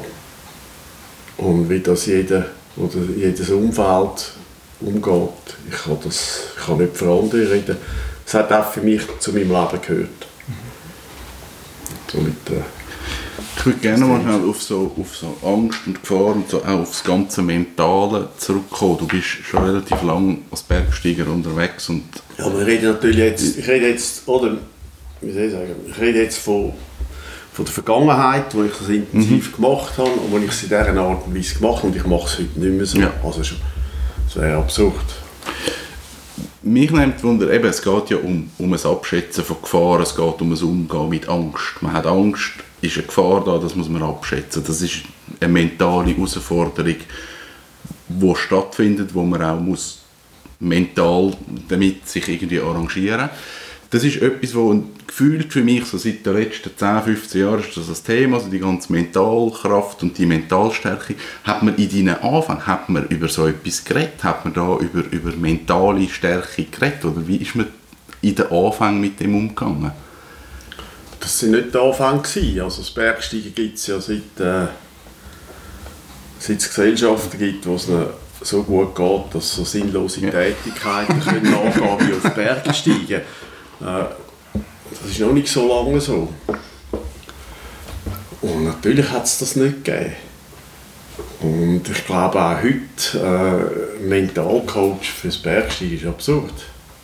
Und wie das jeder oder jedes Umfeld umgeht, ich kann, das, ich kann nicht für andere reden. Es hat auch für mich zu meinem Leben gehört. So mit, äh, Ich würde gerne mal schnell auf so, auf so Angst und Gefahr und so auch auf das ganze Mentale zurückkommen. Du bist schon relativ lang als Bergsteiger unterwegs und Ja, wir reden natürlich jetzt, ich rede jetzt, oder, wie soll ich sagen, ich rede jetzt von, von der Vergangenheit, wo ich das intensiv gemacht habe und wo ich es in dieser Art und Weise gemacht habe und ich mache es heute nicht mehr so. Ja. Also schon, das wäre absurd. mich nimmt Wunder, eben, es geht ja um, um ein Abschätzen von Gefahren, es geht um ein Umgehen mit Angst. Man hat Angst, ist eine Gefahr da, das muss man abschätzen. Das ist eine mentale Herausforderung, die stattfindet, wo man auch muss mental damit sich irgendwie arrangieren das ist etwas, wo gefühlt für mich so seit den letzten 10, 15 Jahren ist das ein Thema, also die ganze Mentalkraft und die Mentalstärke. Hat man in deinen Anfang, hat man über so etwas geredet? Hat man da über, über mentale Stärke geredet? Oder wie ist man in den Anfang mit dem umgegangen? Das waren nicht Anfänge. gewesen. Also das Bergsteigen gibt es ja seit, äh, seit es Gesellschaften gibt, wo es so gut geht, dass so sinnlose Tätigkeiten können nachgehen wie auf Berge steigen. Äh, das ist noch nicht so lange so. Und natürlich hat es das nicht gegeben. Und ich glaube auch heute, äh, Mentalcoach fürs Bergsteigen ist absurd.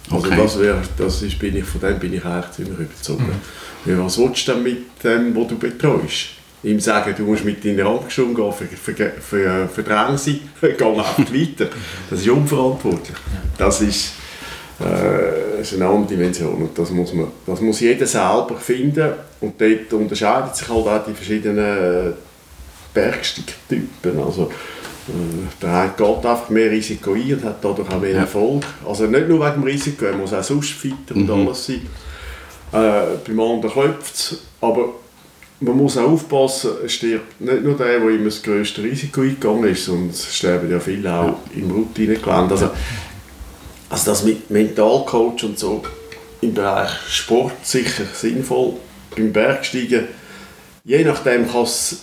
Also Okay. das wär, das ist, bin ich, von dem bin ich eigentlich ziemlich überzogen. Ja, was willst du denn mit dem, was du betreust? Ihm sagen, du musst mit deiner Angst umgehen, ver, ver, ver, verdrängen sie, <laughs> geh einfach weiter. Das ist unverantwortlich. Das ist, äh, ist eine andere Dimension und das muss, man, das muss jeder selber finden und dort unterscheiden sich halt auch die verschiedenen äh, Bergsteigtypen. Also, äh, der eine geht einfach mehr Risiko ein und hat dadurch auch mehr. Erfolg. Also nicht nur wegen dem Risiko, er muss auch sonst fit und alles sein. Äh, beim anderen klopft es, aber man muss auch aufpassen, es stirbt nicht nur der, der immer das grösste Risiko eingegangen ist, sondern es sterben ja viele auch im Routinegelände. Also, also das mit Mentalcoach und so im Bereich Sport sicher sinnvoll. Beim Bergsteigen, je nachdem kann es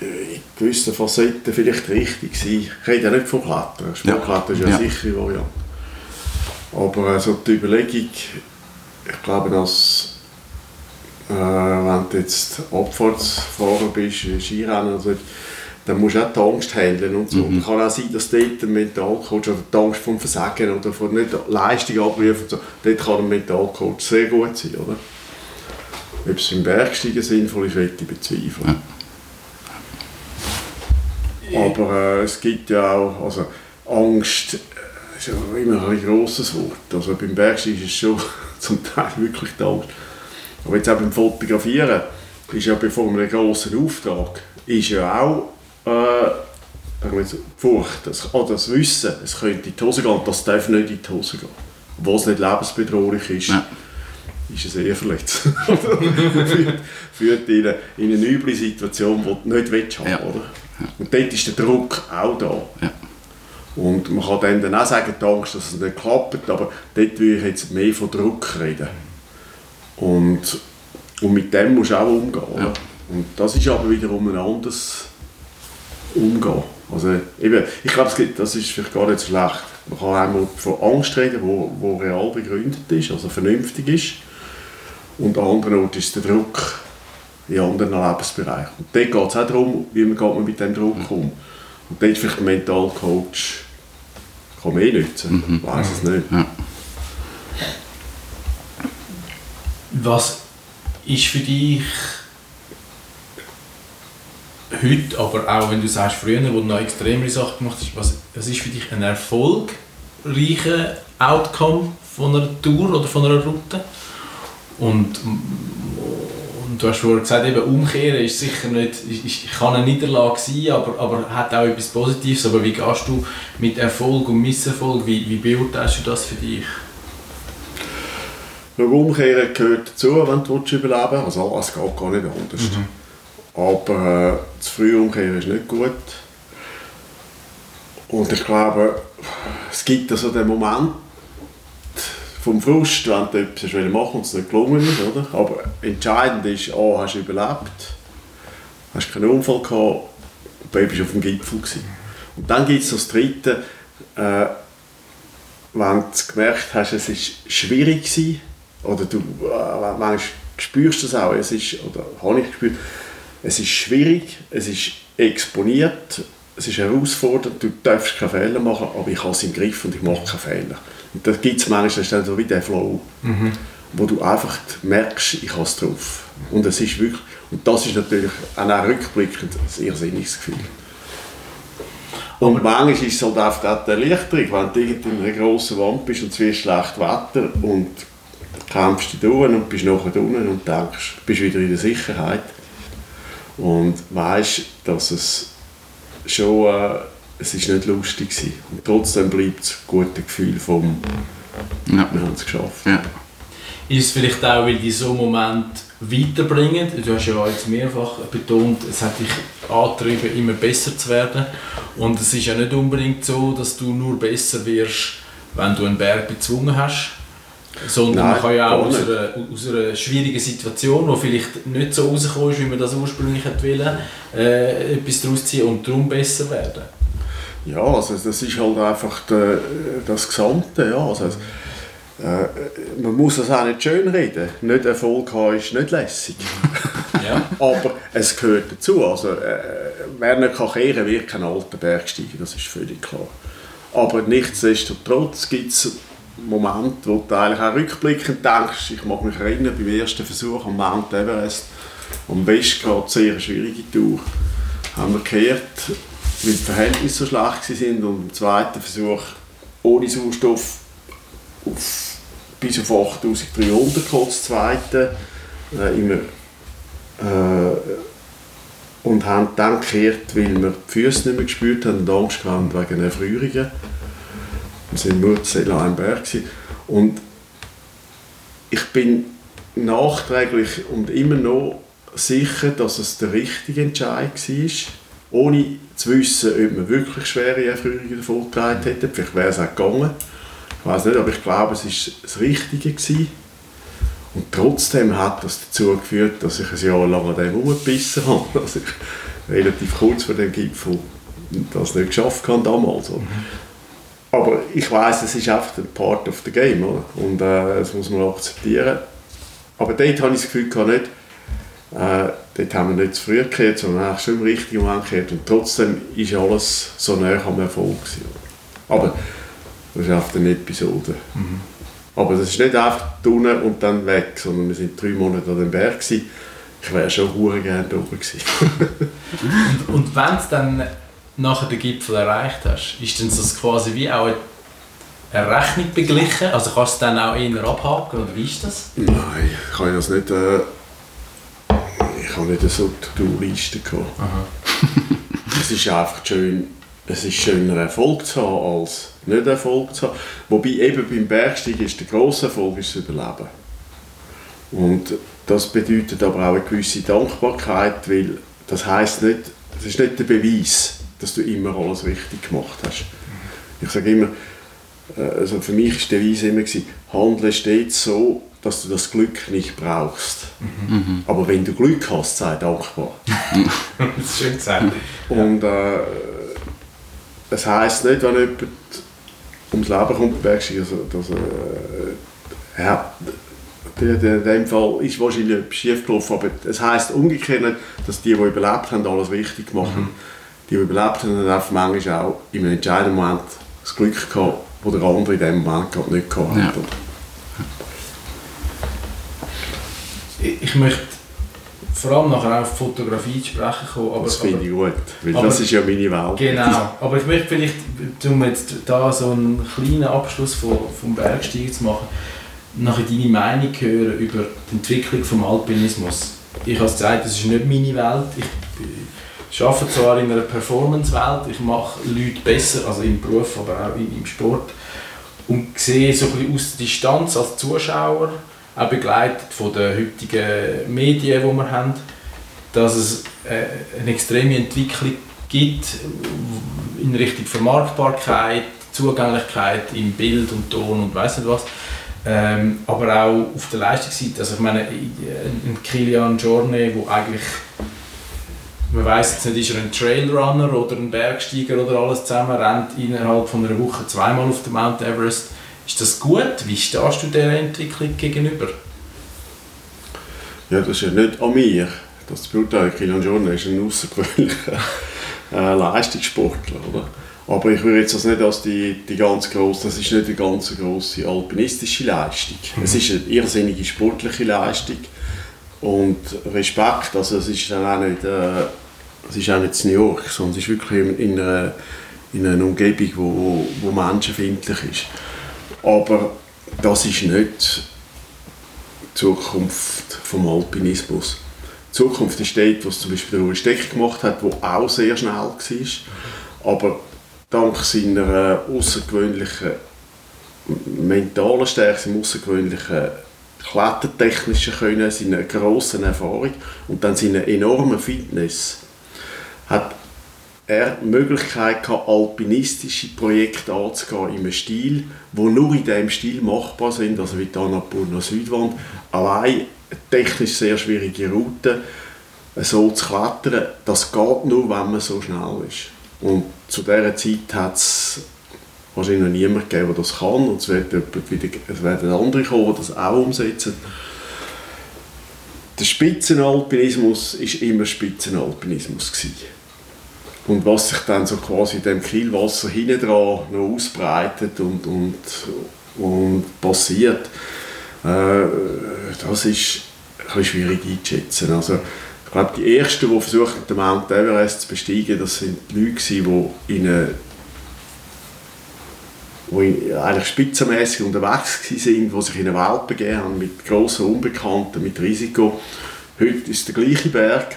äh, in gewissen Facetten vielleicht richtig sein. Ich rede ja nicht von Klettern. Sportklettern ist ja, Ja. sichere Variante. Aber äh, so die Überlegung, ich glaube, dass äh, wenn du jetzt Abfahrtsfahrer bist, Skirennen oder so, dann musst du auch die Angst handeln und so. Mhm. Kann auch sein, dass dort ein Mentalcoach oder die Angst vom Versagen oder von nicht Leistung abrufen, und so, dort kann ein Mentalcoach sehr gut sein, oder? Ob es im Bergsteigen sinnvoll ist, möchte ich bezweifeln. Aber äh, es gibt ja auch, also Angst äh, ist ja immer ein grosses Wort. Also beim Bergsteigen ist es schon <laughs> zum Teil wirklich die Angst. Aber jetzt auch beim Fotografieren ist ja bevor einem grossen Auftrag ist ja auch äh, jetzt, Furcht, das, oder das Wissen, es könnte in die Hose gehen das darf nicht in die Hose gehen. Obwohl es nicht lebensbedrohlich ist, Ja. ist es eher verletzt. <laughs> führt, führt in eine, in eine üble Situation, die du nicht willst haben Ja. oder? Und dort ist der Druck auch da. Ja. Und man kann dann, dann auch sagen, die Angst, dass es nicht klappt, aber dort würde ich jetzt mehr von Druck reden. Und, und mit dem musst du auch umgehen. Ja. Und das ist aber wiederum ein anderes Umgehen. Also eben, ich glaube, das ist vielleicht gar nicht so schlecht. Man kann einmal von Angst reden, wo, wo real begründet ist, also vernünftig ist. Und an anderen Orten ist der Druck in anderen Lebensbereichen. Und dort geht es auch darum, wie man, geht man mit dem Druck um. Und dort ist vielleicht ein Mentalcoach kann eh nützen. Ich weiß es nicht. Ja. Was ist für dich heute, aber auch wenn du sagst früher, wo du noch extremere Sachen gemacht hast, was, was ist für dich ein erfolgreicher Outcome von einer Tour oder von einer Route? Und du hast vorhin gesagt, eben umkehren ist sicher nicht, ist, kann eine Niederlage sein, aber, aber hat auch etwas Positives. Aber wie gehst du mit Erfolg und Misserfolg, wie, wie beurteilst du das für dich? Umkehren gehört dazu, wenn du überleben willst. Also es geht gar nicht anders. Mhm. Aber äh, zu früh umkehren ist nicht gut. Und ich glaube, es gibt also den Moment vom Frust, wenn du etwas machen und es nicht gelungen ist. Oder? Aber entscheidend ist, A, hast du überlebt, hast keinen Unfall gehabt, B, bist auf dem Gipfel gewesen. Und dann gibt es das Dritte, äh, wenn du gemerkt hast, es war schwierig gewesen, oder du äh, manchmal spürst du es auch, es ist, oder habe ich gespürt, es ist schwierig, es ist exponiert, es ist herausfordernd, du darfst keine Fehler machen, aber ich habe es im Griff und ich mache keine Fehler. Und da gibt es manchmal dann so wie der Flow, mhm. wo du einfach merkst, ich habe es drauf. Und es ist wirklich, und das ist natürlich auch rückblickend ein irrsinniges Gefühl. Und aber manchmal ist es halt einfach auch die Erleichterung, wenn du in einer grossen Wand bist und wird schlecht Wetter und kämpfst dich durch und bist nachher unten und denkst, bist wieder in der Sicherheit und weißt, dass es schon äh, es ist nicht lustig war. Und trotzdem bleibt es ein gutes Gefühl vom ja. wir haben es geschafft. Ja. Ist es vielleicht auch, weil die so Moment weiterbringen? Du hast ja jetzt mehrfach betont, es hat dich angetrieben, immer besser zu werden. Und es ist ja nicht unbedingt so, dass du nur besser wirst, wenn du einen Berg bezwungen hast sondern Nein, man kann ja auch aus einer, aus einer schwierigen Situation, die vielleicht nicht so rausgekommen ist, wie man das ursprünglich wollte, äh, etwas daraus ziehen und darum besser werden. Ja, also das ist halt einfach de, das Gesamte. Ja. Also, äh, man muss das auch nicht schön reden. Nicht Erfolg haben ist nicht lässig. <laughs> ja. Aber es gehört dazu. Also, äh, wer nicht kann kehren wird kein alter Bergsteiger, das ist völlig klar. Aber nichtsdestotrotz gibt es Moment, wo du eigentlich auch rückblickend denkst, ich mag mich erinnern, beim ersten Versuch am Mount Everest, am Westgrad, sehr schwierige Tour, haben wir gehört, weil die Verhältnisse so schlecht waren und im zweiten Versuch ohne Sauerstoff auf, bis auf 8300 kurz zweite äh, immer äh, und haben dann gekehrt, weil wir die Füße nicht mehr gespürt haben und Angst hatten wegen Erfrierungen wir waren in Murzella am Berg. Und ich bin nachträglich und immer noch sicher, dass es der richtige Entscheid war, ohne zu wissen, ob man wirklich schwere Erfrierungen davongetragen hätte. Vielleicht wäre es auch gegangen. Ich weiß nicht, aber ich glaube, es war das Richtige. Gewesen. Und trotzdem hat das dazu geführt, dass ich ein Jahr lang an dem rumgebissen habe. <laughs> Dass ich relativ kurz vor dem Gipfel das nicht geschafft habe damals. Mhm. Aber ich weiß, es ist einfach ein Part of the game, oder? Und äh, das muss man akzeptieren. Aber dort habe ich das Gefühl gehabt, nicht, äh, dort haben wir nicht zu früh gekehrt, sondern schon im richtigen Moment gekehrt. Und trotzdem ist alles so näher am Erfolg gewesen. Aber das ist einfach eine Episode. Mhm. Aber das ist nicht einfach unten und dann weg, sondern wir sind drei Monate an dem Berg gewesen. Ich wäre schon hure gerne da oben gewesen. <laughs> und, und wenn es dann nachher den Gipfel erreicht hast, ist dann das quasi wie auch eine Rechnung beglichen? Also kannst du dann auch eher abhaken oder wie ist das? Nein, ich kann das nicht. Äh, ich habe nicht so To-Do-Liste <laughs> es ist einfach schön, es ist schöner Erfolg zu haben als nicht Erfolg zu haben. Wobei eben beim Bergsteigen ist der grosse Erfolg ist das Überleben. Und das bedeutet aber auch eine gewisse Dankbarkeit, weil das heißt nicht, das ist nicht der Beweis, dass du immer alles richtig gemacht hast. Ich sage immer, äh, also für mich war die Devise immer, gewesen, handle stets so, dass du das Glück nicht brauchst. Mhm. Aber wenn du Glück hast, sei dankbar. <laughs> das ist schön gesagt. Und äh, es heisst nicht, wenn jemand ums Leben kommt, also, dass, äh, ja, in dem Fall ist wahrscheinlich etwas schief gelaufen, aber es heisst umgekehrt nicht, dass die, die überlebt haben, alles richtig gemacht haben. Mhm die überlebt haben, haben einfach manchmal auch einem entscheidenden Moment das Glück gehabt, das der andere in dem Moment gerade nicht gehabt hat. Ja. Ich, möchte vor allem nachher auf Fotografie zu sprechen kommen. Aber, das finde ich gut, weil aber- das ist ja meine Welt. Genau, <laughs> aber ich möchte vielleicht, um jetzt da so einen kleinen Abschluss von, vom Bergsteigen zu machen, nachher deine Meinung hören über die Entwicklung des Alpinismus. Ich habe es gesagt, das ist nicht meine Welt. Ich arbeite zwar in einer Performance-Welt, ich mache Leute besser, also im Beruf, aber auch im im Sport. Und sehe so ein bisschen aus der Distanz als Zuschauer, auch begleitet von den heutigen Medien, die wir haben, dass es äh, eine extreme Entwicklung gibt in Richtung Vermarktbarkeit, Zugänglichkeit im Bild und Ton und weiss nicht was. Ähm, aber auch auf der Leistungsseite. Also ich meine, ein Kilian Jornet, wo eigentlich man weiß jetzt nicht, ist er ein Trailrunner oder ein Bergsteiger oder alles zusammen, rennt innerhalb von einer Woche zweimal auf den Mount Everest. Ist das gut? Wie stehst du dieser Entwicklung gegenüber? Ja, das ist ja nicht an mir, das zu beurteilen. Kilian Jornet ist ein außergewöhnlicher <laughs> äh, Leistungssportler, oder? Aber ich würde jetzt das nicht als die, die ganz grosse, das ist nicht die ganz grosse alpinistische Leistung. Es ist eine irrsinnige sportliche Leistung und Respekt, also es ist dann auch nicht, äh, es ist auch nicht New York, sondern es ist wirklich in, in, einer, in einer Umgebung, wo, wo menschenfindlich ist. Aber das ist nicht die Zukunft vom Alpinismus. Die Zukunft ist dort, was zum Beispiel der Steck gemacht hat, der auch sehr schnell war, aber dank seiner außergewöhnlichen mentalen Stärke, seinem außergewöhnlichen klettertechnischen Können, seiner grossen Erfahrung und dann seiner enormen Fitness, hat er die Möglichkeit gehabt, alpinistische Projekte anzugehen in einem Stil, wo nur in diesem Stil machbar sind, also wie die Annapurna Südwand, allein technisch sehr schwierige Route so zu klettern, das geht nur, wenn man so schnell ist. Und zu dieser Zeit hat es wahrscheinlich noch niemand gegeben, der das kann und es werden, wieder, es werden andere kommen, die das auch umsetzen. Der Spitzenalpinismus war immer Spitzenalpinismus. Gewesen. Und was sich dann so quasi dem Kielwasser hinten dran noch ausbreitet und, und, und passiert, äh, das ist ein schwierig einzuschätzen. Also, ich glaube, die Ersten, die versuchen, den Mount Everest zu besteigen, das sind die Leute, die in eine die eigentlich spitzenmäßig unterwegs waren, die sich in eine Welt begeben haben, mit grossen Unbekannten, mit Risiko. Heute ist der gleiche Berg,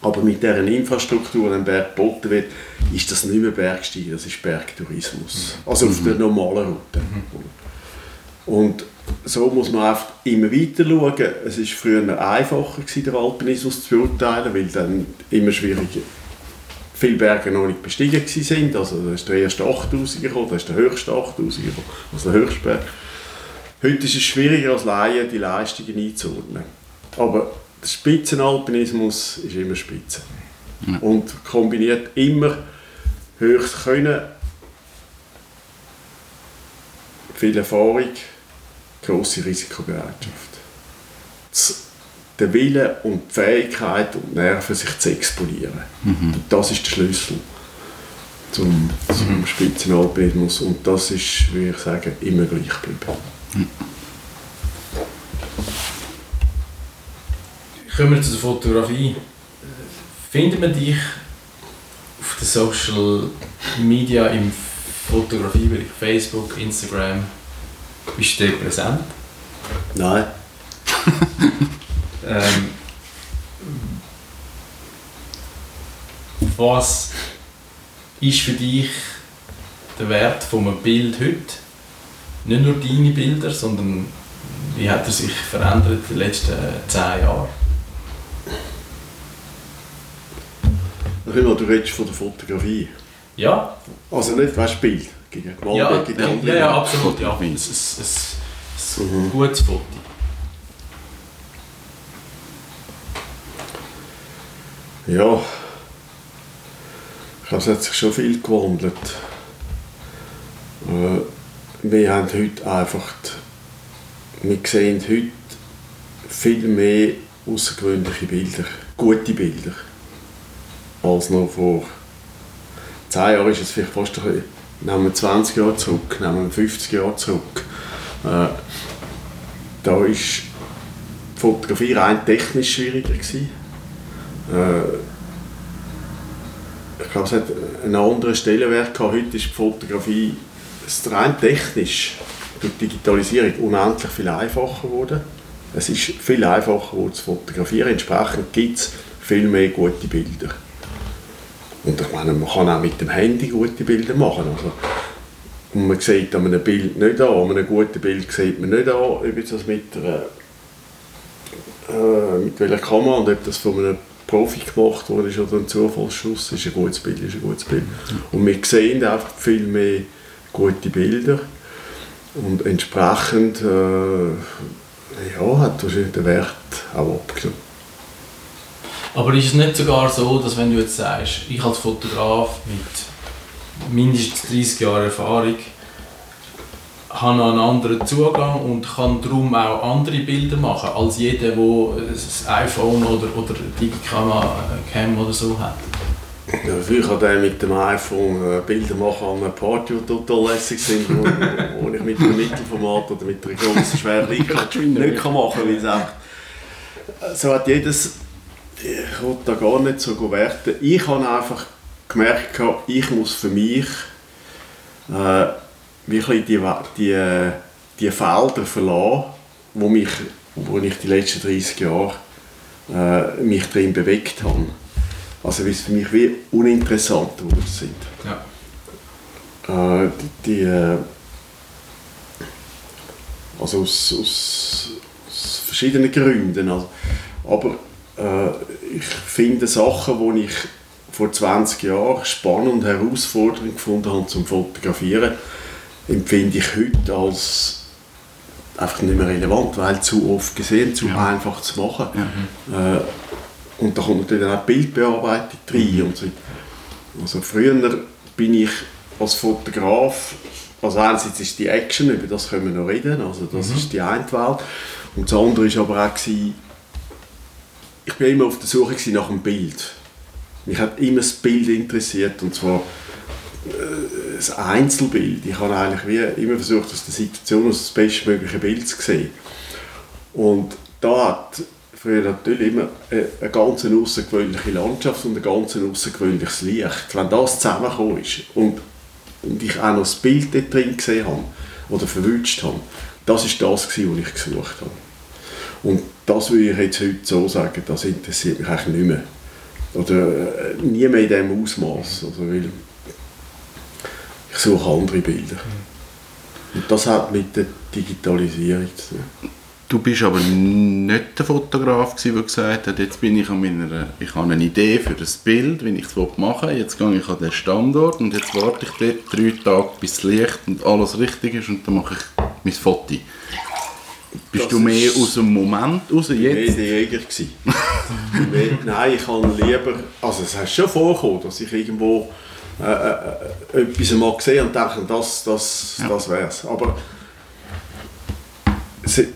aber mit dieser Infrastruktur, die Berg geboten wird, ist das nicht mehr Bergsteigen, das ist Bergtourismus. Also auf der normalen Route. Und so muss man einfach immer weiter schauen. Es war früher einfacher, gewesen, den Alpinismus zu beurteilen, weil dann immer schwieriger viele Berge noch nicht bestiegen sind. Also da ist der erste 8000 gekommen, da ist der höchste 8000 gekommen, also der höchste Berg. Heute ist es schwieriger als Laien, die Leistungen einzuordnen. Aber der Spitzenalpinismus ist immer Spitze. Und kombiniert immer höchstes Können, viel Erfahrung, grosse Risikobereitschaft. Das der Wille und die Fähigkeit und die Nerven, sich zu exponieren. Und das ist der Schlüssel zum, zum Spitzenalpinismus. Und das ist, würde ich sagen, immer gleich geblieben. Kommen wir zur Fotografie. Findet man dich auf den Social Media im Fotografiebereich, Facebook, Instagram? Bist du präsent? Nein, <laughs> Ähm, was ist für dich der Wert von einem Bild heute? Nicht nur deine Bilder, sondern wie hat er sich verändert in den letzten zehn Jahren? Du redest von der Fotografie. Ja, Also nicht, weißt du, Bild. Gegen Gewalt, ja, gegen ja, ja, ja absolut. Ja. Es ist ein, ein, Mhm. ein gutes Foto. Ja, ich glaube, es hat sich schon viel gewandelt. Äh, Wir haben heute einfach, die, wir sehen heute viel mehr außergewöhnliche Bilder, gute Bilder, als noch vor 10 Jahren ist es vielleicht fast ein bisschen, nehmen wir 20 Jahre zurück, nehmen wir 50 Jahre zurück. Äh, da ist Fotografie rein technisch schwieriger gewesen. Äh, ich glaube, es hat einen anderen Stellenwert gehabt. Heute ist die Fotografie rein technisch durch die Digitalisierung unendlich viel einfacher geworden. Es ist viel einfacher zu fotografieren. Entsprechend gibt es viel mehr gute Bilder. Und ich meine, man kann auch mit dem Handy gute Bilder machen. Also, und man sieht an einem Bild nicht an, an einem guten Bild sieht man nicht an, ob das mit, einer, äh, mit welcher Kamera und ob das von einem Profi gemacht wurde oder ein Zufallsschuss ist ein gutes Bild, ist ein gutes Bild. Und wir sehen einfach viel mehr gute Bilder und entsprechend äh, ja, hat wahrscheinlich der Wert auch abgenommen. Aber ist es nicht sogar so, dass wenn du jetzt sagst, ich als Fotograf mit mindestens 30 Jahren Erfahrung habe einen anderen Zugang und kann darum auch andere Bilder machen, als jeder, der ein iPhone oder, oder Digicam oder so hat? Ja, früher kann der mit dem iPhone äh, Bilder machen an einer Party, die total lässig sind, wo, wo ich mit einem Mittelformat oder mit einer grossen, schweren <laughs> Leica nicht kann machen kann, weil es einfach... So hat jedes... Ich wollte da gar nicht so werten. Ich habe einfach gemerkt, ich muss für mich äh, wirklich die, die, die Felder verlassen, wo, mich, wo ich die letzten 30 Jahre äh, mich drin bewegt habe. Also wie es für mich wie uninteressant geworden sind. Ja. Äh, die, die, äh, also aus, aus, aus, verschiedenen Gründen. Also, aber äh, ich finde Sachen, die ich vor 20 Jahren spannend und herausfordernd gefunden habe zum Fotografieren, empfinde ich heute als einfach nicht mehr relevant, weil zu oft gesehen, zu ja. einfach zu machen. Ja. Äh, und da kommt natürlich auch Bildbearbeitung rein. Und so. Also früher bin ich als Fotograf, also einerseits ist die Action, über das können wir noch reden, also das mhm. ist die eine Welt. Und das andere war aber auch, gewesen, ich war immer auf der Suche nach einem Bild. Mich hat immer das Bild interessiert und zwar äh, das Einzelbild. Ich habe eigentlich wie immer versucht, aus der Situation das bestmögliche Bild zu sehen. Und da hat früher natürlich immer eine ganz außergewöhnliche Landschaft und ein ganz außergewöhnliches Licht. Wenn das zusammengekommen ist und, und ich auch noch das Bild dort drin gesehen habe oder verwünscht habe, das ist das, was ich gesucht habe. Und das würde ich jetzt heute so sagen, das interessiert mich eigentlich nicht mehr. Oder äh, nie mehr in diesem Ausmaß. Also, weil ich suche andere Bilder. Und das hat mit der Digitalisierung zu tun. Du bist aber nicht der Fotograf, der gesagt hat, jetzt bin ich an meiner, ich habe eine Idee für das Bild, wie ich es machen will. Jetzt gehe ich an den Standort und jetzt warte ich dort drei Tage, bis es Licht und alles richtig ist und dann mache ich mein Foto. Bist das du mehr aus dem Moment raus jetzt? Ich war der <laughs> Jäger. Nein, ich kann lieber... Also es hat schon vorgekommen, dass ich irgendwo äh, äh, äh etwas mal gesehen und dachte, das, das, ja. das wäre es. Aber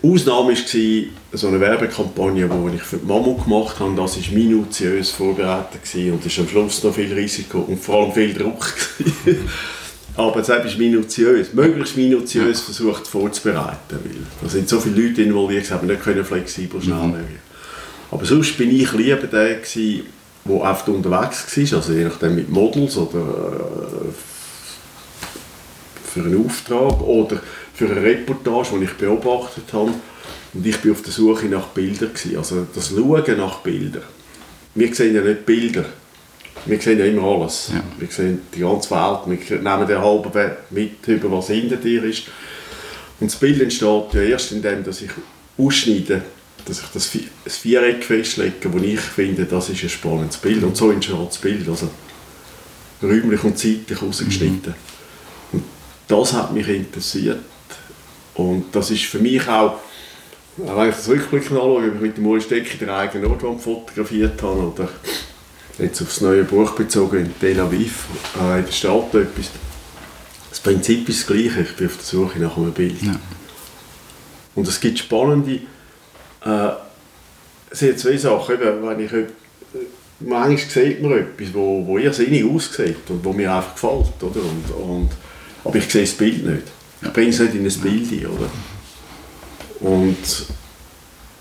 Ausnahme war so eine Werbekampagne, die ich für die Mama gemacht habe. Das war minutiös vorbereitet und es war am Schluss noch viel Risiko und vor allem viel Druck. <laughs> Aber es ist minutiös, möglichst minutiös ja. versucht vorzubereiten. Weil da sind so viele Leute involviert, die nicht können flexibel schnell mhm. Aber sonst bin ich lieber der, gewesen, der oft unterwegs war, also je nachdem mit Models oder äh, für einen Auftrag oder für eine Reportage, die ich beobachtet habe. Und ich war auf der Suche nach Bildern. Gewesen. Also das Schauen nach Bildern. Wir sehen ja nicht Bilder. Wir sehen ja immer alles. Ja. Wir sehen die ganze Welt. Wir nehmen den halben mit, über was hinter dir ist. Und das Bild entsteht ja erst indem, dass ich ausschneide, dass ich das, das Viereck festlege, wo ich finde, das ist ein spannendes Bild. Und so entsteht das Bild. Also räumlich und zeitlich ausgeschnitten. Mhm. Und das hat mich interessiert. Und das ist für mich auch, wenn ich das rückblickend anschaue, ob ich mit dem Uli Stecker den eigenen Ort fotografiert habe oder jetzt aufs neue Buch bezogen in Tel Aviv, äh, in der Stadt etwas. Das Prinzip ist das gleiche, ich bin auf der Suche nach einem Bild. Ja. Und es gibt spannende, äh, es sind zwei Sachen, wenn ich manchmal sieht man etwas, wo, wo irrsinnig aussieht und wo mir einfach gefällt, oder? Und, und, aber ich sehe das Bild nicht. Ich bringe es nicht in ein Bild ein, oder? Und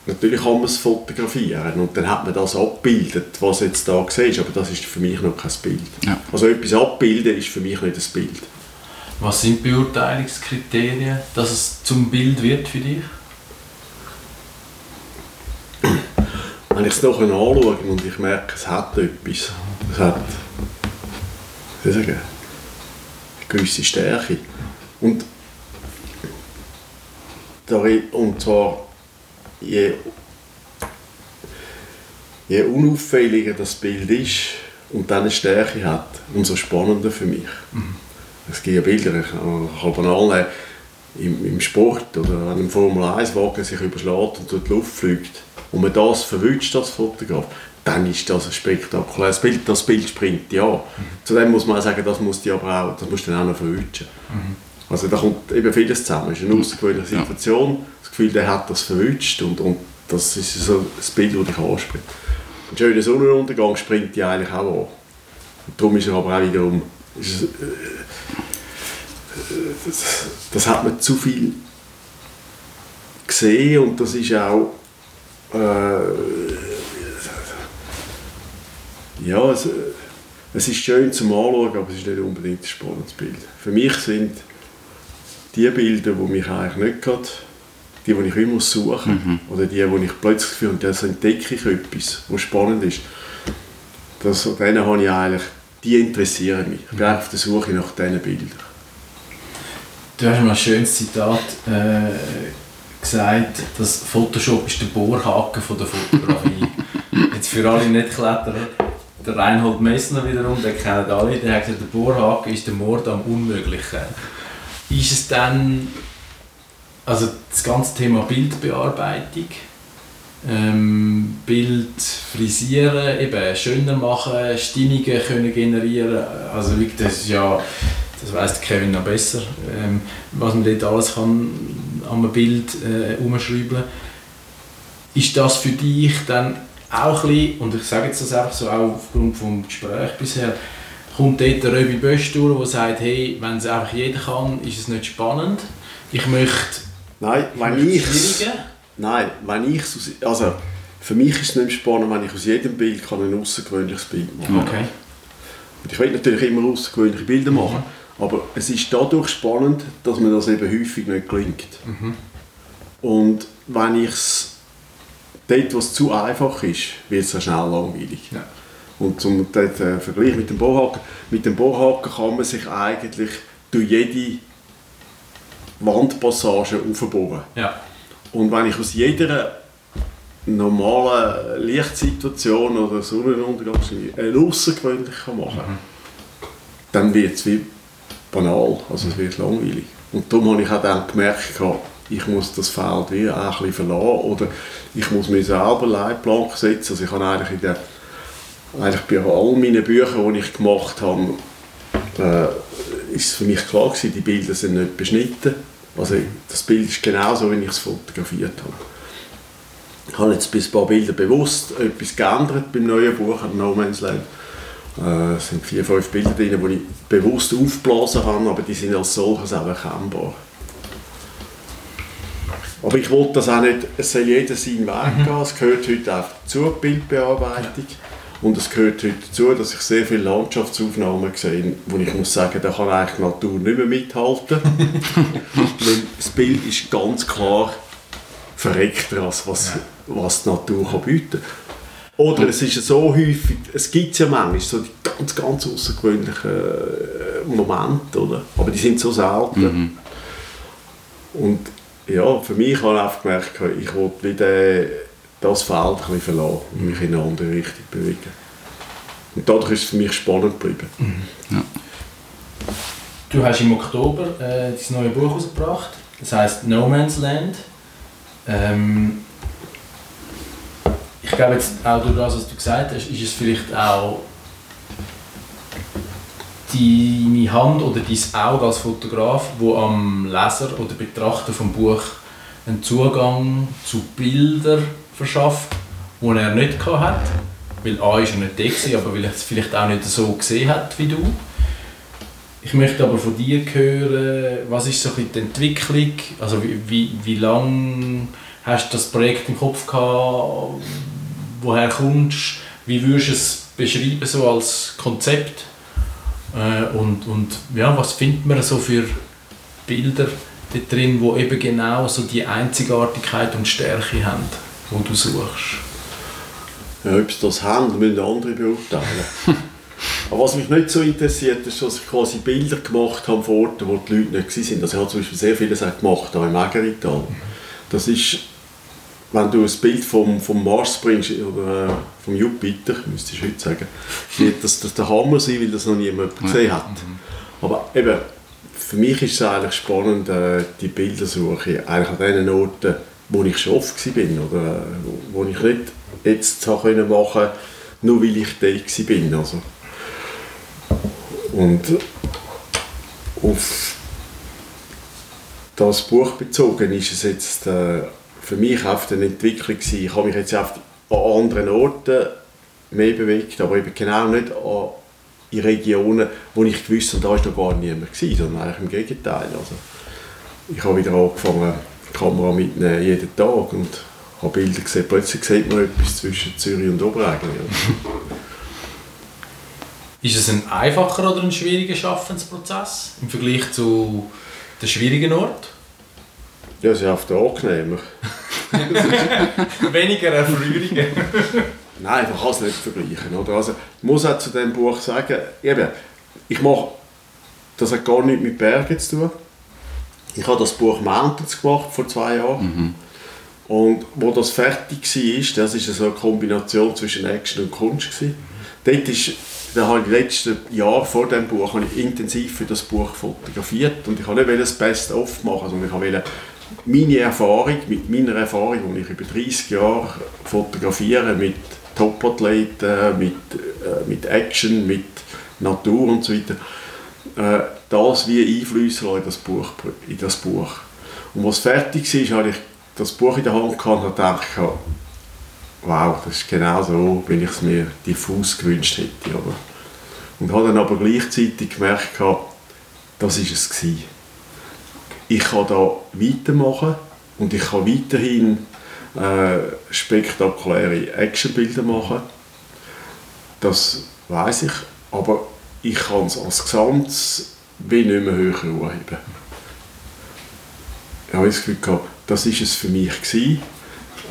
Natürlich kann man es fotografieren und dann hat man das abgebildet, was jetzt da siehst, aber das ist für mich noch kein Bild. Ja. Also etwas abbilden ist für mich nicht ein Bild. Was sind Beurteilungskriterien, dass es zum Bild wird für dich? Wenn ich es nachher anschaue und ich merke, es hat etwas, es hat wie soll ich sagen, eine gewisse Stärke. Und, und zwar je, je unauffälliger das Bild ist und dann eine Stärke hat, umso spannender für mich. Es gibt ja Bilder, ich kann banal im, im Sport oder wenn ein Formel-1-Wagen sich überschlägt und durch die Luft fliegt und man das verwünscht als Fotograf, dann ist das ein spektakuläres Bild. Das Bild springt ja. Zudem muss man auch sagen, das muss die aber auch, das musst du dann auch noch verwünschen. Also da kommt eben vieles zusammen. Es ist eine außergewöhnliche Ja. Situation, das Gefühl, der hat das verwünscht und, und das ist so das Bild, das dich anspricht. Ein schöner Sonnenuntergang springt die eigentlich auch an. Und darum ist er aber auch wiederum, ist äh, das, das hat man zu viel gesehen und das ist auch äh, ja, es, äh, es ist schön zum Anschauen, aber es ist nicht unbedingt ein spannendes Bild. Für mich sind die Bilder, die mich eigentlich nicht gerade, die, die ich immer suche, oder die, wo ich plötzlich das Gefühl habe, das entdecke ich etwas, was spannend ist, das, denen habe ich eigentlich, die interessieren mich. Ich bin eigentlich auf der Suche nach diesen Bildern. Du hast mal ein schönes Zitat äh, gesagt, dass Photoshop ist der Bohrhaken von der Fotografie. <laughs> Jetzt für alle Netkletterer, der Reinhold Messner wiederum, den kennen alle, der hat gesagt, der Bohrhaken ist der Mord am Unmöglichen. Ist es dann, also das ganze Thema Bildbearbeitung, ähm, Bild frisieren, eben schöner machen, Stimmungen können generieren, also wirklich, das ist ja, das der Kevin noch besser, ähm, was man dort alles kann an einem Bild äh, umschreiben Ist das für dich dann auch ein bisschen, und ich sage jetzt das einfach so auch aufgrund vom Gespräch bisher, kommt dort der Röbi Bösch durch, der sagt, hey, wenn es einfach jeder kann, ist es nicht spannend. Ich möchte, Nein, wenn ich. Nein, wenn ich aus, also für mich ist es nicht spannend, wenn ich aus jedem Bild kann ein außergewöhnliches Bild machen kann. Okay. Und ich will natürlich immer außergewöhnliche Bilder machen, aber es ist dadurch spannend, dass mir das eben häufig nicht gelingt. Und wenn ich es dort, wo es zu einfach ist, wird es schnell langweilig. Ja. Und zum den Vergleich mit dem Bohrhaken, mit dem Bohrhaken kann man sich eigentlich durch jede Wandpassage aufbohren. Ja. Und wenn ich aus jeder normalen Lichtsituation oder Sonnenuntergang eine außergewöhnliche machen kann, dann wird es wie banal, also es wird langweilig. Und darum habe ich auch dann gemerkt, ich muss das Feld wie auch ein bisschen verlassen oder ich muss mir selber Leitplanken setzen. Also ich habe eigentlich, in der, eigentlich bei all meinen Büchern, die ich gemacht habe, äh, ist es für mich klar gewesen, die Bilder sind nicht beschnitten. Also das Bild ist genauso, wie ich es fotografiert habe. Ich habe jetzt bis ein paar Bilder bewusst etwas geändert beim neuen Buch «No Man's Land». Äh, es sind vier, fünf Bilder drin, die ich bewusst aufgeblasen habe, aber die sind als solches auch erkennbar. Aber ich wollte das auch nicht, es soll jeder seinen Weg gehen, es gehört heute auch die Bildbearbeitung. Und es gehört heute dazu, dass ich sehr viele Landschaftsaufnahmen sehe, wo ich muss sagen, da kann eigentlich die Natur nicht mehr mithalten. <laughs> Weil das Bild ist ganz klar verreckter, als was, was die Natur kann bieten kann. Oder es ist so häufig, es gibt ja manchmal so die ganz, ganz außergewöhnlichen äh, Momente, oder? aber die sind so selten. Und ja, für mich habe ich einfach gemerkt, ich wollte wieder das Feld ein bisschen verlassen und mich in eine andere Richtung bewegen. Und dadurch ist es für mich spannend geblieben. Du hast im Oktober äh, dein neue Buch herausgebracht, das heißt No Man's Land. Ähm, ich glaube jetzt auch durch das, was du gesagt hast, ist es vielleicht auch deine Hand oder dein Auge als Fotograf, wo am Leser oder Betrachter vom Buch einen Zugang zu Bildern verschafft, die er nicht gehabt hat. Weil A ist er nicht da gewesen, aber weil er es vielleicht auch nicht so gesehen hat wie du. Ich möchte aber von dir hören, was ist so ein die Entwicklung, also wie, wie, wie lange hast du das Projekt im Kopf gehabt? Woher kommst du? Wie würdest du es beschreiben so als Konzept? Äh, und, und ja, was findet man so für Bilder dort drin, wo eben genau so die Einzigartigkeit und Stärke haben, wo du suchst? Ja, ob sie das haben, müssen andere beurteilen. <laughs> Aber was mich nicht so interessiert, ist, dass ich quasi Bilder gemacht habe von Orten, wo die Leute nicht waren. Also ich habe zum Beispiel sehr vieles auch gemacht, hier im Ägerital. Das ist, wenn du ein Bild vom, vom Mars bringst, oder äh, vom Jupiter, müsste ich heute sagen, wird das, das der Hammer sein, weil das noch niemand gesehen hat. Aber eben, für mich ist es eigentlich spannend, äh, die Bildersuche eigentlich an den Orten, wo ich schon oft war, oder äh, wo ich nicht jetzt machen konnte, nur weil ich da war. Also, und auf das Buch bezogen ist es jetzt äh, für mich auf eine Entwicklung gewesen. Ich habe mich jetzt auf an anderen Orten mehr bewegt, aber eben genau nicht an, in Regionen, wo ich gewusst habe, da war noch gar niemand gewesen, sondern eigentlich im Gegenteil. Also, ich habe wieder angefangen, Kamera mitnehmen jeden Tag und habe Bilder gesehen. Plötzlich sieht man etwas zwischen Zürich und Oberägeli. <laughs> Ist es ein einfacher oder ein schwieriger Schaffensprozess im Vergleich zu den schwierigen Ort? Ja, es ist oft angenehmer. <laughs> Weniger Erfreuungen. <laughs> Nein, man kann es nicht vergleichen. Oder? Also, ich muss auch zu diesem Buch sagen, eben, ich mache, das hat gar nichts mit Bergen zu tun. Ich habe das Buch Mountains gemacht vor zwei Jahren. Mhm. Und wo das fertig war, das war so eine Kombination zwischen Action und Kunst. Gewesen. Dort ist, da habe ich die letzten Jahre vor dem Buch habe ich intensiv für das Buch fotografiert und ich wollte nicht das Best-of machen, sondern ich wollte meine Erfahrung, mit meiner Erfahrung, die ich über 30 Jahre fotografiere, mit Top-Athleten, mit, äh, mit Action, mit Natur und so weiter, äh, das wie Einflüsse in das Buch. In das Buch. Und als es fertig war, habe ich das Buch in der Hand gehabt und gedacht, wow, das ist genau so, wie ich es mir diffus gewünscht hätte. Aber, und habe dann aber gleichzeitig gemerkt, das war es. Gewesen. Ich kann da weitermachen und ich kann weiterhin äh, spektakuläre Actionbilder machen. Das weiß ich, aber ich kann es als Gesamtes wie nicht mehr höher anheben. Ich habe das Gefühl gehabt, das war es für mich gewesen.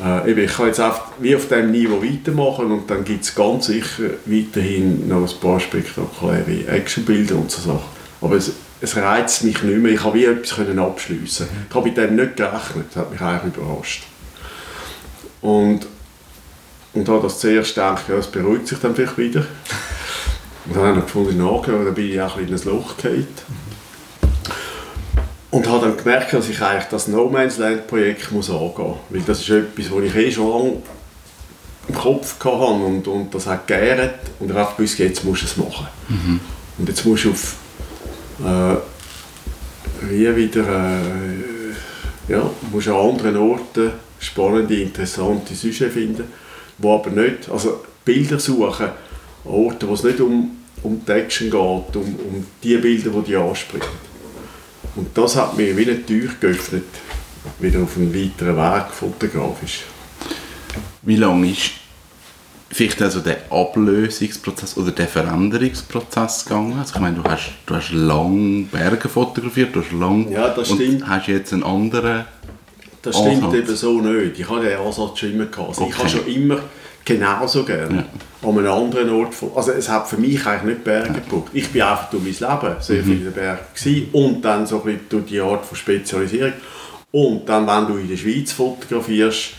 Äh, ich kann jetzt einfach wie auf diesem Niveau weitermachen und dann gibt es ganz sicher weiterhin noch ein paar spektakuläre Actionbilder und so Sachen. Aber es, es reizt mich nicht mehr. Ich habe wie etwas können abschliessen. Ich habe mit dem nicht gerechnet. Das hat mich eigentlich überrascht. Und, und da das zuerst gedacht, ja, es beruhigt sich dann vielleicht wieder. <laughs> Und dann habe ich gefunden, nachgehört, dann bin ich auch ein in ein Loch gefallen. Und habe dann gemerkt, dass ich eigentlich das No Man's Land Projekt muss angehen muss. Weil das ist etwas, was ich eh schon lange im Kopf hatte und, und das hat geehrt. Und ich habe gewusst, jetzt musst du es machen. Mhm. Und jetzt musst du auf äh, wie wieder äh, ja, musst an anderen Orten spannende, interessante Sujets finden, wo aber nicht, also Bilder suchen Orten, wo es nicht um, um die Action geht, um, um die Bilder, die dich ansprechen. Und das hat mir wie eine Tür geöffnet, wieder auf einen weiteren Weg fotografisch. Wie lange ist vielleicht also der Ablösungsprozess oder der Veränderungsprozess gegangen? Also ich meine, du hast, du hast lange Berge fotografiert, du hast lang Ja, das und stimmt. hast jetzt einen anderen Das stimmt Ansatz. eben so nicht. Ich habe den Ansatz schon immer gehabt. Also Ich Okay. habe schon immer genauso gerne an einem anderen Ort. Also es hat für mich eigentlich nicht Berge gebraucht. Ich bin einfach durch mein Leben sehr viel in den Bergen gewesen und dann so ein bisschen durch die Art von Spezialisierung. Und dann, wenn du in der Schweiz fotografierst,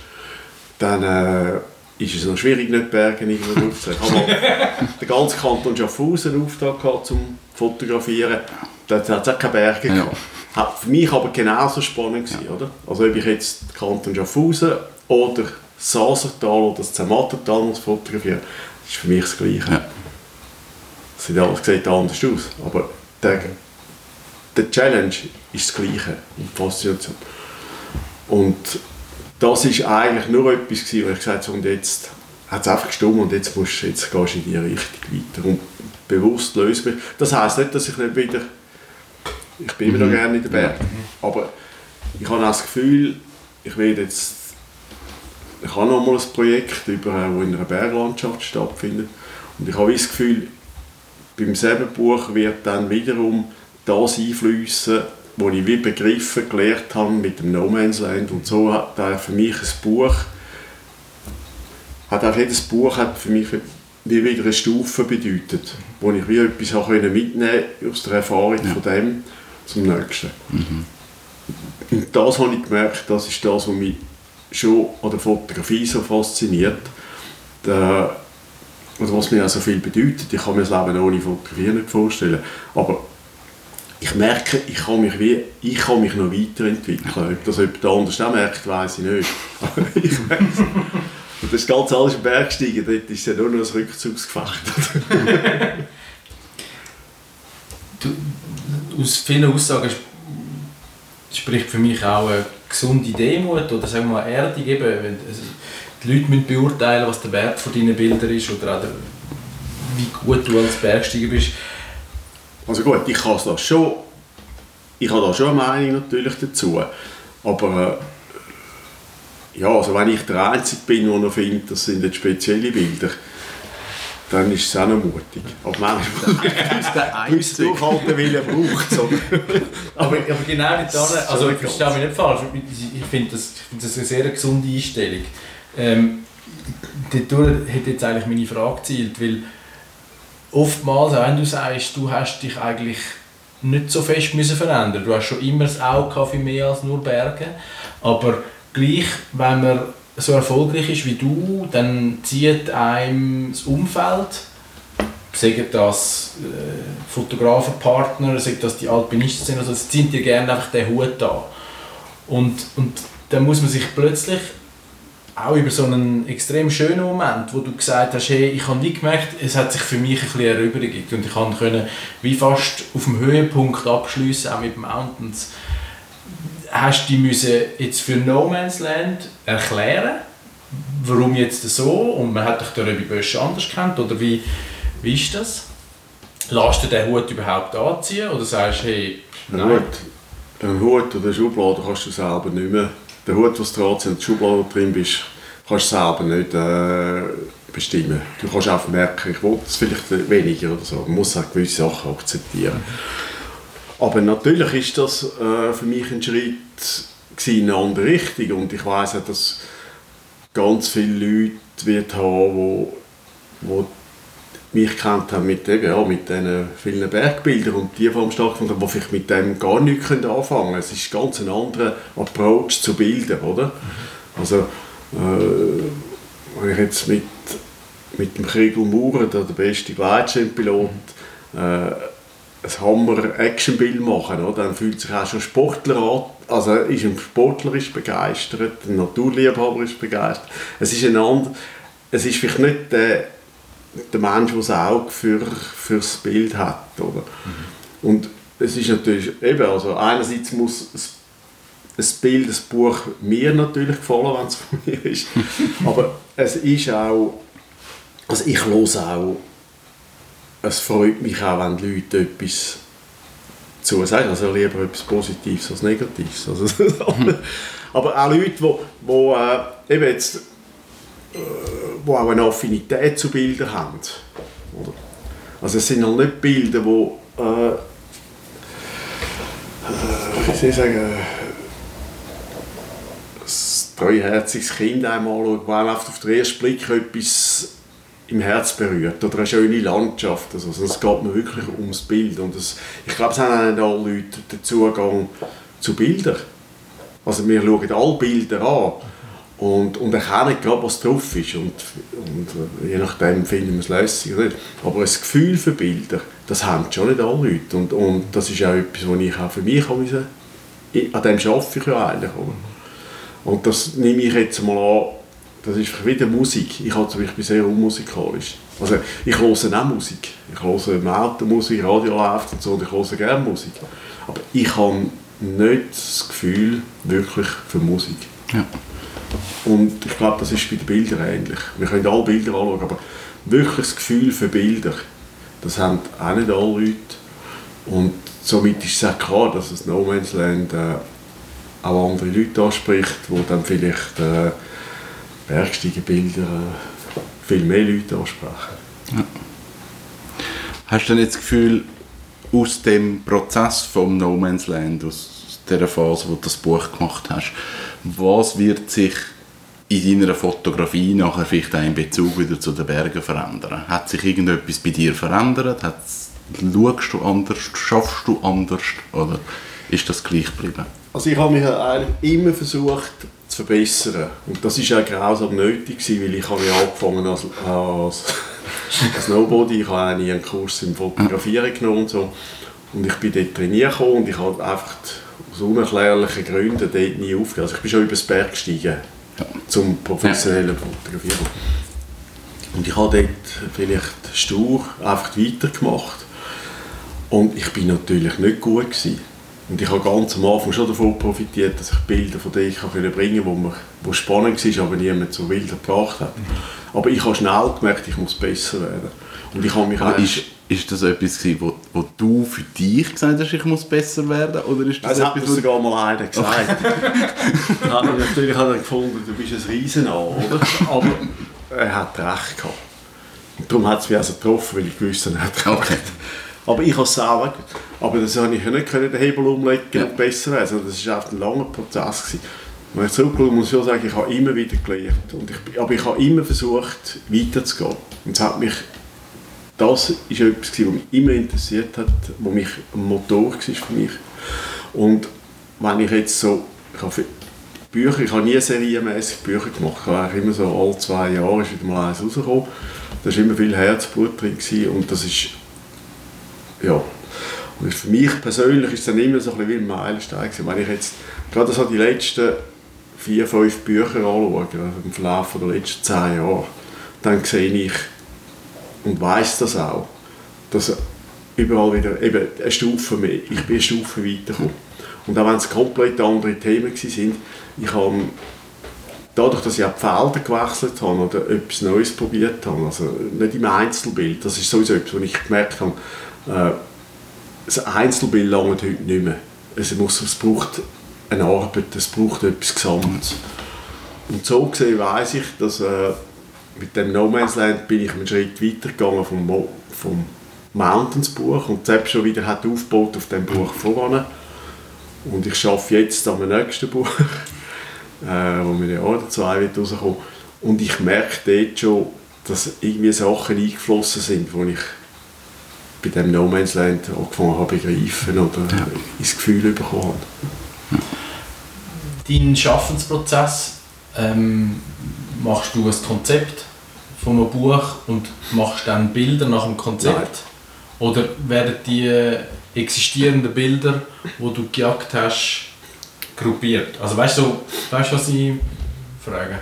dann äh, ist es noch schwierig, nicht Berge irgendwo <laughs> draufzusetzen. Ich habe mal den ganzen Kanton Schaffhausen einen Auftrag gehabt zum Fotografieren. Da hat es auch keine Berge Ja. gehabt. Hat für mich aber genauso spannend gewesen, oder? Also ob ich jetzt den Kanton Schaffhausen oder das Sasertal oder das Zermattertal muss fotografieren, das ist für mich das Gleiche. Ja. Es sieht alles sieht anders aus, aber der, der Challenge ist das Gleiche und die Faszination. Und das ist eigentlich nur etwas gewesen, wo ich gesagt habe, und jetzt hat es einfach gestummt und jetzt, musst, jetzt gehst du in die Richtung weiter und bewusst löst mich. Das heisst nicht, dass ich nicht wieder, ich bin immer noch gerne in den Bergen, aber ich habe auch das Gefühl, ich werde jetzt ich habe noch mal ein Projekt, über, das in einer Berglandschaft stattfindet. Und ich habe das Gefühl, beim selben Buch wird dann wiederum das einfließen, was ich wie begriffen gelernt habe mit dem No Man's Land. Und so hat er für mich ein Buch, hat auch jedes Buch hat für mich wie wieder eine Stufe bedeutet, wo ich wie etwas mitnehmen aus der Erfahrung ja. von dem zum nächsten. Mhm. Und das habe ich gemerkt, das ist das, was mich schon an der Fotografie so fasziniert. Der, oder was mir auch so viel bedeutet. Ich kann mir das Leben ohne Fotografie nicht vorstellen. Aber ich merke, ich kann mich, wie, ich kann mich noch weiterentwickeln. Ob das jemand anders auch merkt, weiß ich nicht. <laughs> Ich merke Und das ist alles im Bergsteigen, dort ist ja nur noch ein Rückzugsgefecht. <laughs> aus vielen Aussagen spricht für mich auch eine gesunde Demut oder sagen wir mal Erdung. Eben, also die Leute müssen beurteilen, was der Wert von deinen Bildern ist oder auch wie gut du als Bergsteiger bist. Also gut, ich kann das schon, ich habe da schon eine Meinung natürlich dazu, aber äh, ja, also wenn ich der Einzige bin, der noch findet, das sind jetzt spezielle Bilder, dann ist es auch noch mutig. Aber manchmal <laughs> ist der <laughs> Durchhaltewille braucht es. <laughs> aber, aber genau nicht da, also ich verstehe mich nicht falsch, ich finde das, find das eine sehr gesunde Einstellung. Ähm, dadurch hat jetzt eigentlich meine Frage gezielt, weil oftmals, wenn du sagst, du hast dich eigentlich nicht so fest müssen verändern du hast schon immer das Auge für mehr als nur Berge, aber gleich, wenn man so erfolgreich ist wie du, dann zieht einem das Umfeld, sagen das äh, Fotografenpartner, sagen das die Alpinisten sind, also ziehen dir gerne einfach den Hut an. Und, und dann muss man sich plötzlich auch über so einen extrem schönen Moment, wo du gesagt hast, hey, ich habe nie gemerkt, es hat sich für mich ein bisschen erübrigt. Und ich konnte wie fast auf dem Höhepunkt abschließen, auch mit Mountains hast du müssen jetzt für No Man's Land erklären, warum jetzt so und man hat dich der Röbi Bösch anders kennt oder wie, wie ist das? Lässt du den Hut überhaupt anziehen oder sagst du, hey, nein? Hut, ein Hut oder eine Schublade kannst du selber nicht mehr. Der Hut, was du anziehst und die Schublade drin bist, kannst du selber nicht äh, bestimmen. Du kannst einfach merken, ich will es vielleicht weniger oder so. Man muss auch gewisse Sachen akzeptieren. Aber natürlich ist das äh, für mich ein Schritt in eine andere Richtung und ich weiß auch, dass ganz viele Leute wird haben, wo, wo mich kennt haben mit, eben, ja, mit diesen vielen Bergbildern und die vor allem stattgefunden haben, die vielleicht mit dem gar nichts anfangen können. Es ist ganz ein anderer Approach zu Bildern, oder? Also, äh, wenn ich jetzt mit, mit dem Kriegel Maurer, der, der beste Gleitschirmpilot, äh, ein Hammer-Action-Bild machen, oder? dann fühlt sich auch schon Sportler an, also ist ein Sportler ist begeistert, ein Naturliebhaber ist begeistert. Es ist ein and, es ist vielleicht nicht der, der Mensch, der das Auge für, das Bild hat, oder? Mhm. Und es ist natürlich eben, also einerseits muss es ein Bild, ein Buch mir natürlich gefallen, wenn es von <laughs> mir ist, aber es ist auch, also ich höre auch es freut mich auch, wenn die Leute etwas zu sagen. Also lieber etwas Positives als Negatives. Also, aber auch Leute, die, die äh, eben jetzt äh, wo auch eine Affinität zu Bildern haben. Oder? Also es sind halt nicht Bilder, die äh, äh, wie soll ich sagen, ein treuherziges Kind einmal schaut, wo auf den ersten Blick etwas im Herz berührt oder eine schöne Landschaft. Also, es geht mir wirklich ums Bild. Und das, ich glaube, es haben auch nicht alle Leute den Zugang zu Bildern. Also wir schauen alle Bilder an und, und erkennen gerade, was drauf ist. Und, und je nachdem finden wir es lässig. Oder? Aber ein Gefühl für Bilder, das haben schon nicht alle Leute. Und, und das ist auch etwas, was ich auch für mich habe müssen, an dem arbeite ich ja eigentlich. Und das nehme ich jetzt mal an, das ist wieder Musik. Ich, halt, ich bin sehr unmusikalisch. Also ich höre auch Musik. Ich höre im Auto Musik, Radio läuft und so und ich höre gerne Musik. Aber ich habe nicht das Gefühl wirklich für Musik. Ja. Und ich glaube, das ist bei den Bildern ähnlich. Wir können alle Bilder anschauen, aber wirklich das Gefühl für Bilder, das haben auch nicht alle Leute. Und somit ist es auch klar, dass das No Man's Land äh, auch andere Leute anspricht, die dann vielleicht... Äh, Bergsteigenbilder viel mehr Leute ansprechen. Hast du denn jetzt das Gefühl, aus dem Prozess vom No Man's Land, aus der Phase, wo du das Buch gemacht hast, was wird sich in deiner Fotografie nachher vielleicht auch in Bezug wieder zu den Bergen verändern? Hat sich irgendetwas bei dir verändert? Hat's, schaust du anders? Schaffst du anders? Oder ist das gleich geblieben? Also ich habe mich eigentlich immer versucht zu verbessern. Und das war auch grausam nötig, gewesen, weil ich habe ja angefangen als, als, <laughs> als Nobody. Ich habe auch nie einen Kurs im Fotografieren genommen und so. Und ich bin dort trainiert und ich habe einfach aus unerklärlichen Gründen dort nie aufgehört. Also ich bin schon über den Berg gestiegen zum professionellen Fotografieren. Und ich habe dort vielleicht stur einfach weitergemacht. Und ich bin natürlich nicht gut gewesen. Und ich habe ganz am Anfang schon davon profitiert, dass ich Bilder von denen bringen konnte, wo, man, wo spannend war, aber niemand zu Bildern gebracht hat. Aber ich habe schnell gemerkt, ich muss besser werden. Und ich habe mich aber ist, ist das etwas wo, wo du für dich gesagt hast, ich muss besser werden? Oder ist das, das hat mir sogar mal einer gesagt. <laughs> Habe natürlich hat er gefunden, du bist ein Riesenarm, oder? Aber er hat recht gehabt. Und darum hat es mich also getroffen, weil ich gewusst habe, er hat recht. Okay. Aber ich habe es auch Aber das habe ich nicht können, den Hebel umlegen ja. und besser werden. Also das war ein langer Prozess. Gewesen. Wenn ich zurückschaue, muss ich schon sagen, ich habe immer wieder gelernt. Und ich, aber ich habe immer versucht, weiterzugehen. Und es hat mich, das ist etwas, was mich immer interessiert hat, was mich ein Motor war für mich. Und wenn ich jetzt so, ich habe Bücher, ich habe nie serienmäßig Bücher gemacht, ich habe immer so alle zwei Jahre ist wieder mal eins rausgekommen. Da war immer viel Herzblut drin gewesen, und das ist ja. Und für mich persönlich ist es dann immer so ein bisschen wie ein Meilenstein. Wenn ich jetzt gerade so die letzten vier, fünf Bücher anschaue, also im Verlauf der letzten zehn Jahre, dann sehe ich und weiß das auch, dass überall wieder eben eine Stufe mehr, ich bin eine Stufe weitergekommen. Und auch wenn es komplett andere Themen sind, ich habe dadurch, dass ich auch die Felder gewechselt habe oder etwas Neues probiert habe, also nicht im Einzelbild, das ist sowieso etwas, was ich gemerkt habe, äh, Einzelbild langt heute nicht mehr. Es, muss, es braucht eine Arbeit, es braucht etwas Gesamtes. Und so gesehen weiss ich, dass äh, mit dem No Man's Land bin ich einen Schritt weitergegangen vom, vom Mountains Buch und selbst schon wieder hat aufgebaut auf dem Buch voran. Und ich arbeite jetzt an meinem nächsten Buch, <laughs> äh, wo mir Jahr oder zwei wird rauskommen. Und ich merke dort schon, dass irgendwie Sachen eingeflossen sind, die ich bei dem No Man's Land angefangen habe begreifen oder ja. ins Gefühl bekommen habe. Dein Schaffensprozess, ähm, machst du ein Konzept von einem Buch und machst dann Bilder nach dem Konzept? Nein. Oder werden die existierenden Bilder, die du gejagt hast, gruppiert? Also weißt du, weißt, was ich frage?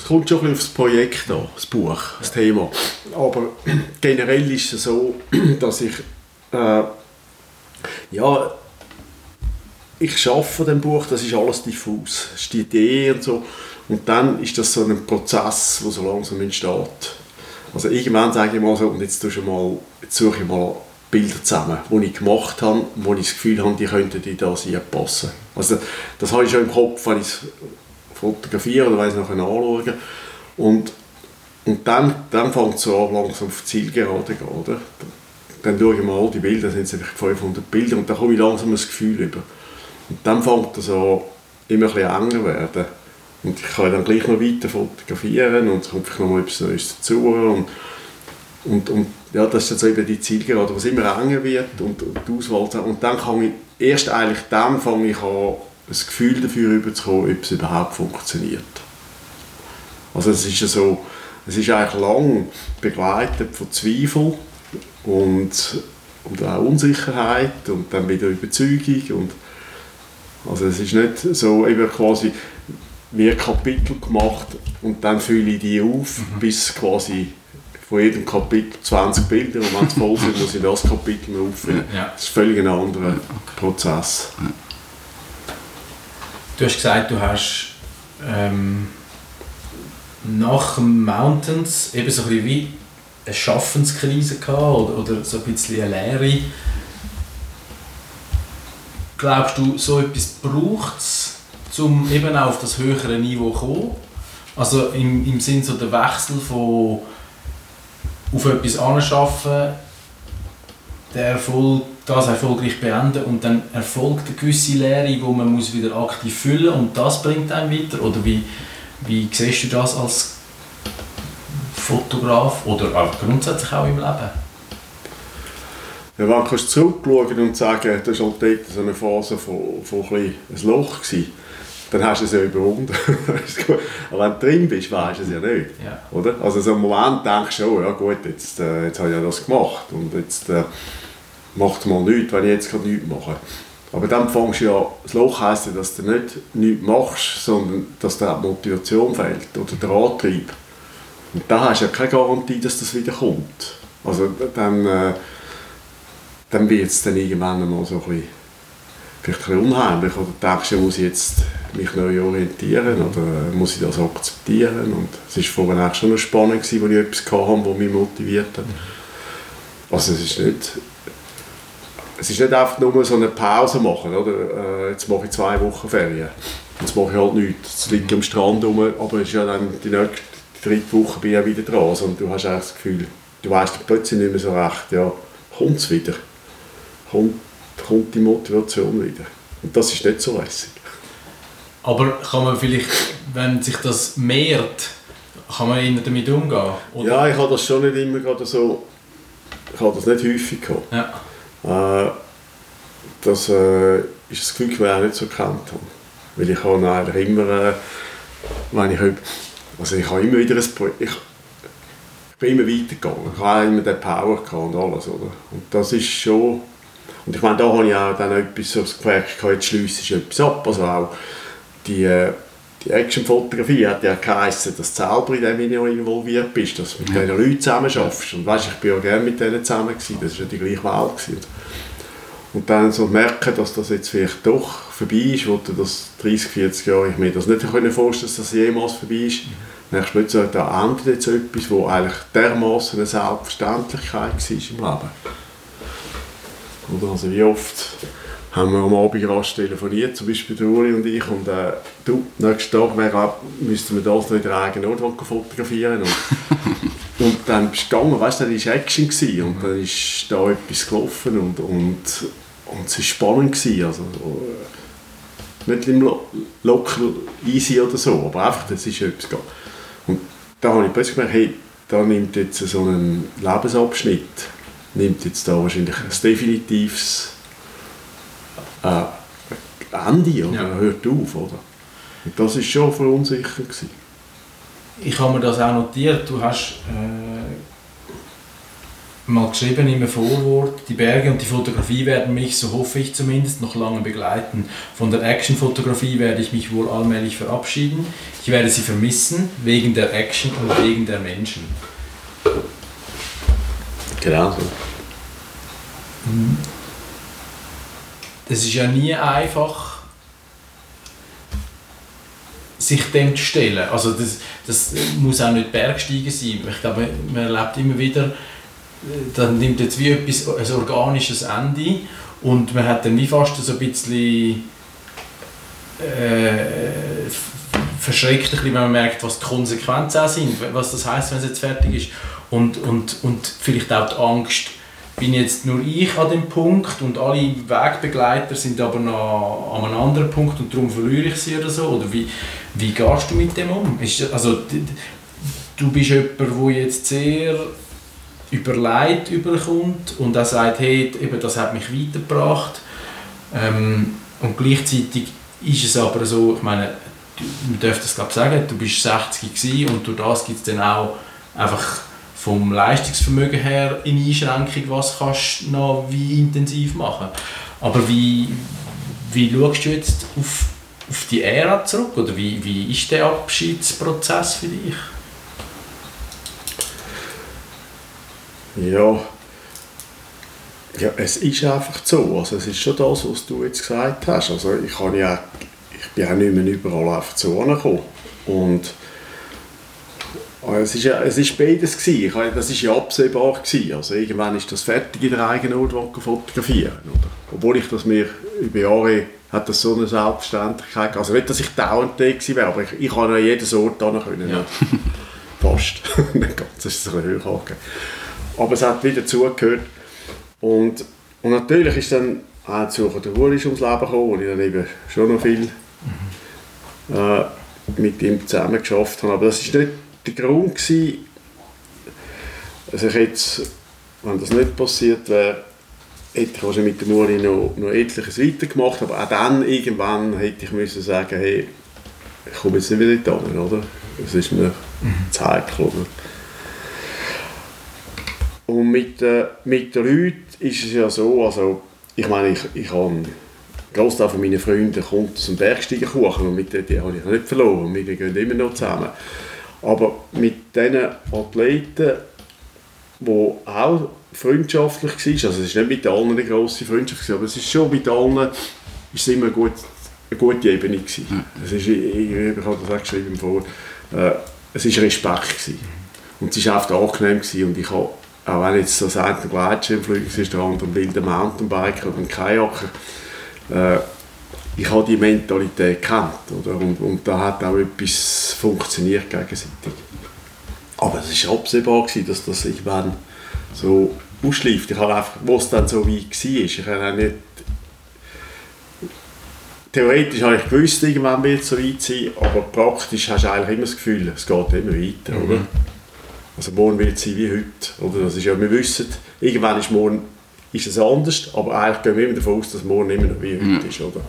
Es kommt schon ein bisschen auf das Projekt an, das Buch, das Thema. Aber <clears throat> generell ist es so, <clears throat> dass ich äh, ja, ich schaffe dem Buch, das ist alles diffus. Das ist die Idee und so. Und dann ist das so ein Prozess, der so langsam entsteht. Also irgendwann sage ich mal so, und jetzt, mal, jetzt suche ich mal Bilder zusammen, die ich gemacht habe, wo ich das Gefühl habe, die könnten in das hier passen. Also das habe ich schon im Kopf, wenn ich fotografieren oder weiss nachher anschauen. Und, und dann, dann fängt es so an, langsam auf die Zielgerade gehen, oder? Dann schaue ich mal all die Bilder, das sind vielleicht 500 Bilder, und dann komme ich langsam ein Gefühl über. Und dann fängt es an, immer ein bisschen enger werden. Und ich kann dann gleich noch weiter fotografieren und es kommt vielleicht noch mal etwas Neues dazu. Und, und, und ja, das ist jetzt eben die Zielgerade, was immer enger wird und, und die Auswahl. Und dann kann ich, erst eigentlich dann fange ich an, ein Gefühl dafür überzukommen, ob es überhaupt funktioniert. Also es ist ja so, es ist eigentlich lang begleitet von Zweifel und, und auch Unsicherheit und dann wieder Überzeugung und also es ist nicht so eben quasi wie Kapitel gemacht und dann fülle ich die auf, mhm. bis quasi von jedem Kapitel 20 Bilder und wenn es voll sind, muss ich das Kapitel mehr auffüllen. Ja. Das ist völlig ein anderer Prozess. Ja. Du hast gesagt, du hast ähm, nach Mountains eben so ein wie eine Schaffenskrise gehabt oder, oder so ein bisschen eine Leere. Glaubst du, so etwas braucht es, um eben auf das höhere Niveau zu kommen? Also im, im Sinn so der Wechsel von auf etwas anschaffen, der Erfolg, das erfolgreich beenden und dann erfolgt eine gewisse Lehre, wo man muss wieder aktiv füllen und das bringt einen weiter? Oder wie, wie siehst du das als Fotograf oder auch grundsätzlich auch im Leben? Ja, wenn du zurückschauen und sagen, das war halt dort so eine Phase von, von ein, ein Loch, gewesen, dann hast du es ja überwunden. <laughs> Aber wenn du drin bist, weißt du es ja nicht. Ja. Oder? Also so im Moment denkst du, oh, ja gut, jetzt, äh, jetzt habe ich ja das gemacht und jetzt äh, macht mal nichts, wenn ich jetzt gerade nichts mache. Aber dann fängst du ja, das Loch heisst ja, dass du nicht nichts machst, sondern dass dir die Motivation fehlt oder der Antrieb. Und da hast du ja keine Garantie, dass das wieder kommt. Also dann, äh, dann wird es dann irgendwann mal so ein bisschen, vielleicht ein bisschen unheimlich. Oder denkst du, muss ich jetzt mich neu orientieren oder muss ich das akzeptieren? Und es war vorhin auch schon eine Spannung, als ich etwas hatte, das mich motiviert hat. Also es ist nicht es ist nicht einfach nur so eine Pause machen, oder? Äh, jetzt mache ich zwei Wochen Ferien. Jetzt mache ich halt nichts. Jetzt liege ich am Strand rum, aber es ist ja dann die nächste die dritte Woche bin ich ja wieder dran. Also, und du hast eigentlich das Gefühl, du weißt plötzlich nicht mehr so recht, ja, kommt es wieder? Kommt, kommt die Motivation wieder? Und das ist nicht so lässig. Aber kann man vielleicht, wenn sich das mehrt, kann man eher damit umgehen? Oder? Ja, ich habe das schon nicht immer gerade so, ich habe das nicht häufig gehabt. Ja. Äh, das äh, ist das Gefühl, das ich auch nicht so gekannt habe. Weil ich habe eigentlich immer, äh, wenn ich, also ich habe immer wieder ein Projekt, ich, ich bin immer weitergegangen. Ich habe immer den Power und alles, oder? Und das ist schon, und ich meine, da habe ich auch dann etwas so gemerkt, jetzt schließe ich etwas ab, also auch die, äh, die Actionfotografie hat ja geheißen, dass du selber in dem involviert bist, dass du mit ja. diesen Leuten zusammen schaffst. Und weißt, ich bin ja gerne mit denen zusammen gewesen, das war ja die gleiche Welt. Gewesen. Und dann so merken, dass das jetzt vielleicht doch vorbei ist, wo du das 30, 40 Jahre, ich mir das nicht vorstellen konnte, dass das jemals vorbei ist. Dann merkst du plötzlich, da endet jetzt etwas, wo eigentlich dermaßen eine Selbstverständlichkeit war im Leben. Oder also wie oft haben wir am Abend rasch telefoniert, zum Beispiel der Uli und ich. Und äh, du, nächsten Tag wäre, müssten wir das noch in der eigenen Ort fotografieren. Und, <laughs> und dann bist du gegangen, weißt du, dann war Action gewesen, und dann ist da etwas gelaufen und, und, und es war spannend. Gewesen, also, nicht im locker easy oder so, aber einfach, das ist etwas gegangen. Und da habe ich plötzlich gemerkt, hey, da nimmt jetzt so ein Lebensabschnitt, nimmt jetzt da wahrscheinlich ein definitives äh, Ende oder ja. hört auf. Oder? Und das war schon verunsichernd. Gewesen. Ich habe mir das auch notiert. Du hast äh, mal geschrieben im Vorwort, die Berge und die Fotografie werden mich, so hoffe ich zumindest, noch lange begleiten. Von der Actionfotografie werde ich mich wohl allmählich verabschieden. Ich werde sie vermissen, wegen der Action und wegen der Menschen. Genau so. Mhm es ist ja nie einfach, sich dem zu stellen. Also das, das muss auch nicht Bergsteigen sein. Ich glaube, man erlebt immer wieder, dann nimmt jetzt wie etwas, ein organisches Ende und man hat dann wie fast so ein bisschen äh, verschreckt, wenn man merkt, was die Konsequenzen sind, was das heißt, wenn es jetzt fertig ist und, und, und vielleicht auch die Angst, bin jetzt nur ich an dem Punkt und alle Wegbegleiter sind aber noch an einem anderen Punkt und darum verliere ich sie oder so? Oder wie, wie gehst du mit dem um? Ist, also, du bist jemand, der jetzt sehr über Leid überkommt und auch sagt, hey, eben, das hat mich weitergebracht. Ähm, und gleichzeitig ist es aber so, ich meine, man darf das glaube sagen, du bist 60 und durch das gibt es dann auch einfach vom Leistungsvermögen her in Einschränkung, was kannst du noch wie intensiv machen. Aber wie, wie schaust du jetzt auf, auf die Ära zurück oder wie, wie ist der Abschiedsprozess für dich? Ja, ja, es ist einfach so. Also es ist schon das, was du jetzt gesagt hast. Also ich, kann ja, ich bin auch nicht mehr überall einfach zu gekommen. Und es ist, ja, es ist beides gewesen. Das ist ja absehbar gewesen. Also irgendwann ist das fertig in der eigenen Ort fotografieren. Oder? Obwohl ich das mir über Jahre hat das so eine Selbstverständlichkeit. Also nicht, dass ich dauernd da wäre, aber ich, ich kann an jeden Ort hin können. Ja. <laughs> Fast. <laughs> nicht ganz, das ist ein bisschen angegeben. Aber es hat wieder zugehört. Und, und natürlich ist dann auch die Suche der Ruhe ums Leben gekommen, wo ich dann eben schon noch viel äh, mit ihm zusammen geschafft habe. Aber das ist nicht der Grund gewesen, also ich hätte, wenn das nicht passiert wäre, hätte ich wahrscheinlich mit der Muri noch, noch etliches weitergemacht, aber auch dann irgendwann hätte ich müssen sagen, hey, ich komme jetzt nicht wieder da, oder? Das ist mir zu heikel, oder? Und mit, äh, mit den Leuten ist es ja so, also ich meine, ich, ich habe Großteil von meinen Freunden kommt aus dem Bergsteigerkuchen und mit denen die habe ich nicht verloren, wir gehen immer noch zusammen. Aber mit diesen Athleten, die auch freundschaftlich waren, also es ist nicht mit allen eine grosse Freundschaft, aber es ist schon mit allen ist immer eine gute, eine gute Ebene gewesen. Es ist, ich, ich habe das auch geschrieben vor, äh, es war Respekt gewesen. Und es war einfach angenehm gewesen und ich habe, auch wenn jetzt das eine Gleitschirmflüger ist, der andere ein wilder Mountainbiker oder ein Kajaker, äh, ich habe die Mentalität gekannt, oder? Und, und da hat auch etwas funktioniert gegenseitig. Aber es war absehbar, gewesen, dass das irgendwann so ausschleift. Ich habe einfach, wo es dann so weit war, ich habe auch nicht Theoretisch habe ich gewusst, irgendwann wird es so weit sein, aber praktisch hast du eigentlich immer das Gefühl, es geht immer weiter, Mhm. oder? Also morgen wird es sein wie heute, oder? Das ist ja, wir wissen, irgendwann ist morgen ist es anders, aber eigentlich gehen wir immer davon aus, dass morgen immer noch wie heute ist, oder?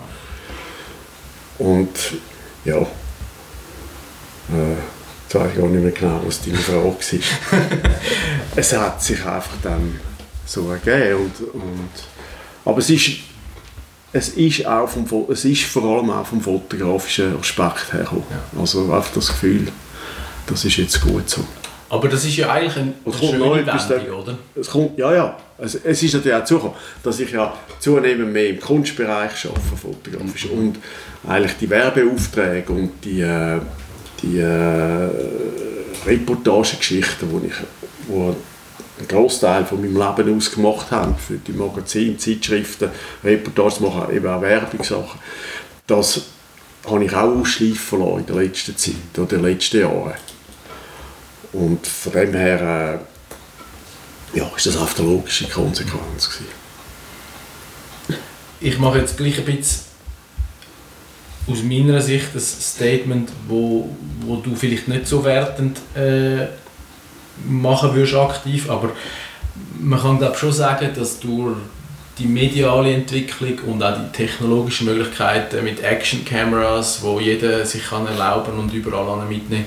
Und ja, äh, jetzt weiß ich gar nicht mehr genau, was deine Frage war. <laughs> es hat sich einfach dann so ergeben und, und aber es ist es ist, auch vom, es ist vor allem auch vom fotografischen Aspekt hergekommen. Also einfach das Gefühl, das ist jetzt gut so. Aber das ist ja eigentlich ein, eine schöne Wendung, oder? Es kommt, ja, ja. Es, es ist natürlich auch zugekommen, dass ich ja zunehmend mehr im Kunstbereich arbeite, fotografisch. Und eigentlich die Werbeaufträge und die, äh, die äh, Reportagegeschichten, die ich wo einen Großteil von meinem Leben ausgemacht habe, für die Magazine, Zeitschriften, Reportages machen, eben auch Werbungssachen, das habe ich auch ausschleifen lassen in der letzten Zeit oder in den letzten Jahren. Und von dem her äh, ja, ist das einfach eine logische Konsequenz gewesen. Ich mache jetzt gleich ein bisschen aus meiner Sicht ein Statement, wo, wo du vielleicht nicht so wertend äh, machen würdest aktiv, aber man kann glaube schon sagen, dass durch die mediale Entwicklung und auch die technologischen Möglichkeiten mit Action-Cameras, wo jeder sich kann erlauben und überall mitnehmen,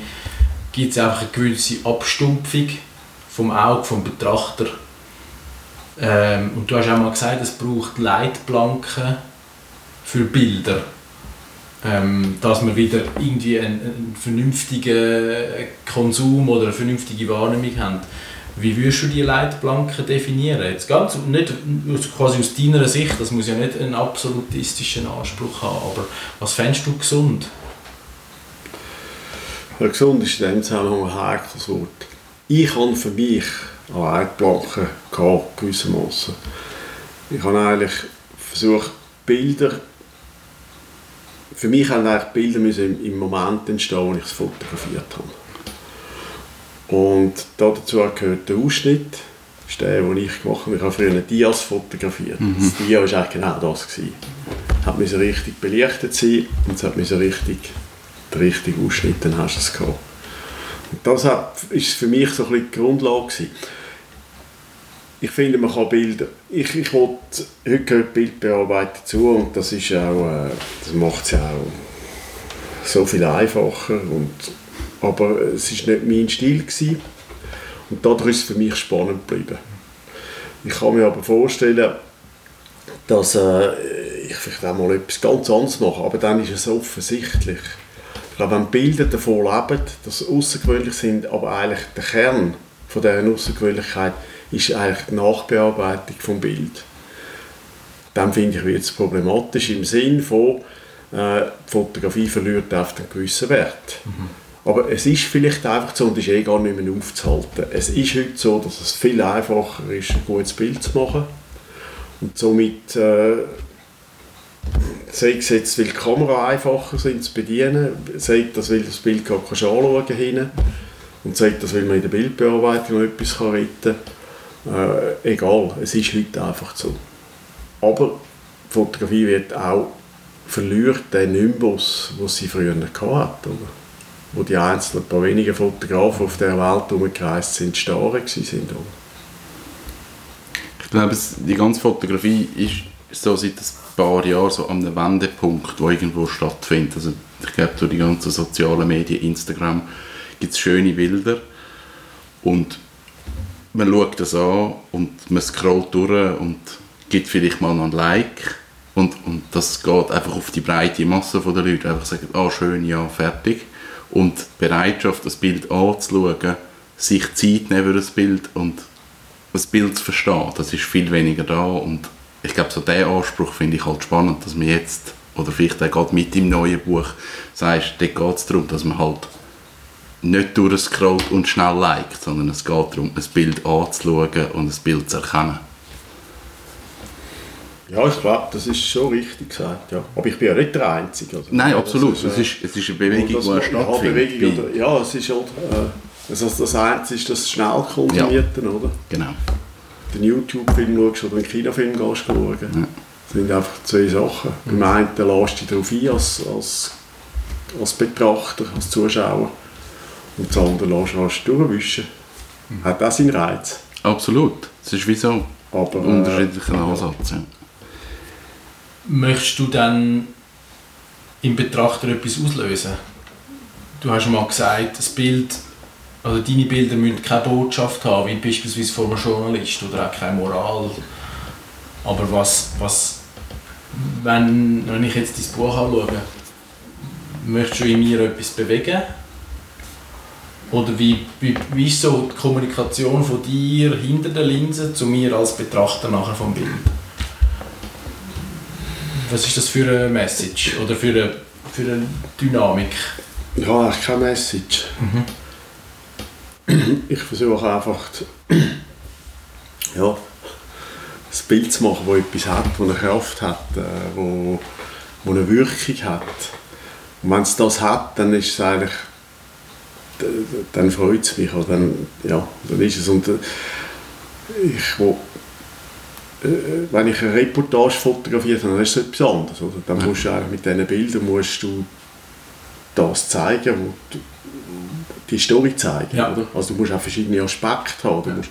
gibt es einfach eine gewisse Abstumpfung vom Auge, vom Betrachter. Ähm, und du hast auch mal gesagt, es braucht Leitplanken für Bilder, ähm, dass wir wieder irgendwie einen, einen vernünftigen Konsum oder eine vernünftige Wahrnehmung haben. Wie würdest du die Leitplanken definieren? Jetzt ganz nicht quasi aus deiner Sicht, das muss ja nicht einen absolutistischen Anspruch haben, aber was fändest du gesund? Ja, gesund ist in dem Zusammenhang ein heikles Wort. Ich habe für mich eine Leitplanke gehabt, gewissermaßen. Ich habe eigentlich versucht, Bilder für mich haben eigentlich Bilder müssen im, Moment entstehen, wo ich es fotografiert habe. Und dazu gehört der Ausschnitt, das ist der, den ich gemacht habe. Ich habe früher Dias fotografiert. Das Dia war eigentlich genau das. Gewesen. Es müssen richtig belichtet sein und es hat müssen richtig, Ausschnitt, dann hast du es gehabt. Und das ist für mich so ein bisschen die Grundlage gewesen. Ich finde, man kann Bilder, ich, ich will, heute gehört Bildbearbeitung dazu und das ist auch, äh, das macht es ja auch so viel einfacher und, aber es ist nicht mein Stil gewesen. und dadurch ist es für mich spannend geblieben. Ich kann mir aber vorstellen, dass äh, ich vielleicht auch mal etwas ganz anderes mache, aber dann ist es offensichtlich. Ich glaube, wenn Bilder davon leben, dass sie außergewöhnlich sind, aber eigentlich der Kern von dieser Außergewöhnlichkeit ist eigentlich die Nachbearbeitung vom Bild. Dann finde ich, wird es problematisch im Sinn von, äh, die Fotografie verliert oft einen gewissen Wert. Aber es ist vielleicht einfach so und ist eh gar nicht mehr aufzuhalten. Es ist heute so, dass es viel einfacher ist, ein gutes Bild zu machen. Und somit äh, sei es jetzt, weil die Kamera einfacher sind zu bedienen, sei das, weil das Bild gerade anschauen kann und sei das, weil man in der Bildbearbeitung noch etwas retten kann. Äh, egal, es ist heute einfach so. Aber die Fotografie wird auch verliert den Nimbus, den sie früher hatte. Oder? Wo die einzelnen paar wenige Fotografen auf der Welt herumgereist sind, starre waren. Oder? Ich glaube, die ganze Fotografie ist so seit ein paar Jahren so an einem Wendepunkt, wo irgendwo stattfindet. Also ich glaube, durch die ganzen sozialen Medien, Instagram, gibt es schöne Bilder und man schaut das an und man scrollt durch und gibt vielleicht mal noch ein Like und, und das geht einfach auf die breite Masse der Leute. Einfach sagen, ah schön, ja, fertig. Und die Bereitschaft, das Bild anzuschauen, sich Zeit nehmen für das Bild und das Bild zu verstehen, das ist viel weniger da und ich glaube, so diesen Anspruch finde ich halt spannend, dass man jetzt, oder vielleicht auch gerade mit dem neuen Buch, sagst, dort geht es darum, dass man halt nicht durchscrollt und schnell liked, sondern es geht darum, ein Bild anzuschauen und ein Bild zu erkennen. Ja, ich glaube, das ist schon richtig gesagt. Ja. Aber ich bin ja nicht der Einzige. Also, Nein, absolut. Ist, es, ist, es ist eine Bewegung, die stattfindet. Ja, oder, ja, es ist halt, äh, also das Einzige ist das schnell konsumierte, ja. oder? Genau. Den YouTube-Film schaust oder einen Kinofilm gehst schauen. Ja. Das sind einfach zwei Sachen. Mhm. Beim einen lässt du dich darauf ein als, als, als Betrachter, als Zuschauer. Und das andere lässt du durchwischen. Mhm. Hat auch seinen Reiz. Absolut. Es ist wie so Aber, ein unterschiedlicher äh, Ansatz. Ja möchtest du dann im Betrachter etwas auslösen? Du hast mal gesagt, das Bild, also deine Bilder müssen keine Botschaft haben, wie beispielsweise von einem Journalist oder auch keine Moral. Aber was, was wenn, wenn ich jetzt dein Buch anschaue, möchtest du in mir etwas bewegen? Oder wie, wie, wie ist so die Kommunikation von dir hinter der Linse zu mir als Betrachter nachher vom Bild? Was ist das für eine Message oder für eine, für eine Dynamik? Ja, keine Message. Mhm. Ich versuche einfach ja, ein Bild zu machen, das etwas hat, das eine Kraft hat, äh, wo, wo eine Wirkung hat. Und wenn es das hat, dann ist es eigentlich dann freut es mich. Oder dann, ja, dann ist es. Und, äh, ich will äh, wenn ich eine Reportage fotografiere, dann ist es etwas anderes. Oder? Dann musst du eigentlich mit diesen Bildern musst du das zeigen, wo du, die Story zeigen. Ja. Oder? Also du musst auch verschiedene Aspekte haben. Du musst,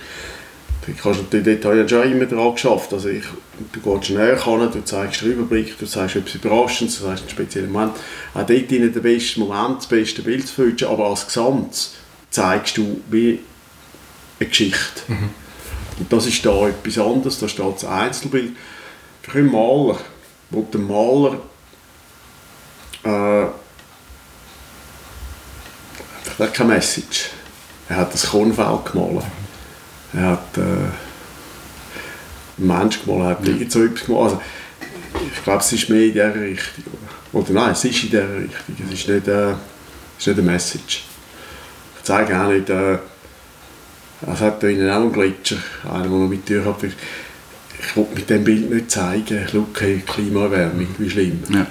du kannst natürlich dort ja schon immer daran geschafft. Also ich, du gehst näher an, du zeigst den Überblick, du zeigst etwas Überraschendes, du zeigst einen speziellen Moment. Auch dort in den besten Moment, das beste Bild zu finden, aber als Gesamt zeigst du wie eine Geschichte. Mhm. Und das ist da etwas anderes, da steht das Einzelbild. Für einen Maler, wo der Maler äh, er hat keine Message. Er hat das Kornfeld gemalt. Er hat äh, einen Mensch gemalt, er hat irgend so etwas gemalt. Also, ich glaube, es ist mehr in dieser Richtung. Oder, oder nein, es ist in dieser Richtung. Es ist nicht, äh, es ist nicht eine Message. Ich zeige auch nicht, äh, es hat da innen auch einen Gletscher, einen, den man mit dir hat. Ich wollte mit dem Bild nicht zeigen, schau, hey, Klimaerwärmung, wie schlimm. Ja.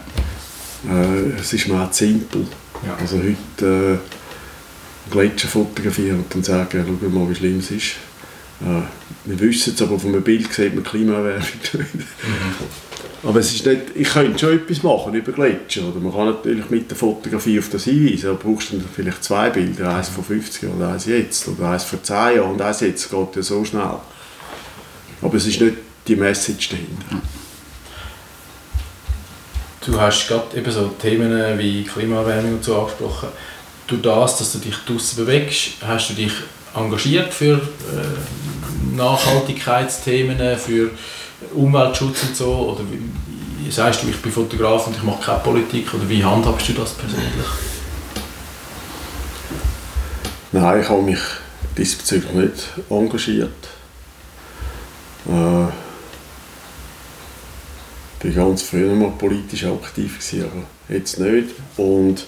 Äh, es ist mir auch simpel. Ja. Also heute äh, Gletscher fotografieren und dann sagen, schau mal, wie schlimm es ist. Äh, wir wissen es, aber auf einem Bild sieht man Klimaerwärmung. <laughs> Mhm. Aber es ist nicht, ich könnte schon etwas machen über Gletscher. Oder man kann natürlich mit der Fotografie auf das hinweisen. Aber brauchst du vielleicht zwei Bilder, eins von 50 oder eins jetzt. Oder eins von 10 Jahren und eins jetzt. Geht ja so schnell. Aber es ist nicht die Message dahinter. Du hast gerade eben so Themen wie Klimaerwärmung und so angesprochen. Durch das, dass du dich draußen bewegst, hast du dich engagiert für äh, Nachhaltigkeitsthemen, für Umweltschutz und so? Oder wie, sagst du, ich bin Fotograf und ich mache keine Politik? Oder wie handhabst du das persönlich? Nein, ich habe mich diesbezüglich nicht engagiert. Äh, ich war ganz früher mal politisch aktiv, aber jetzt nicht. Und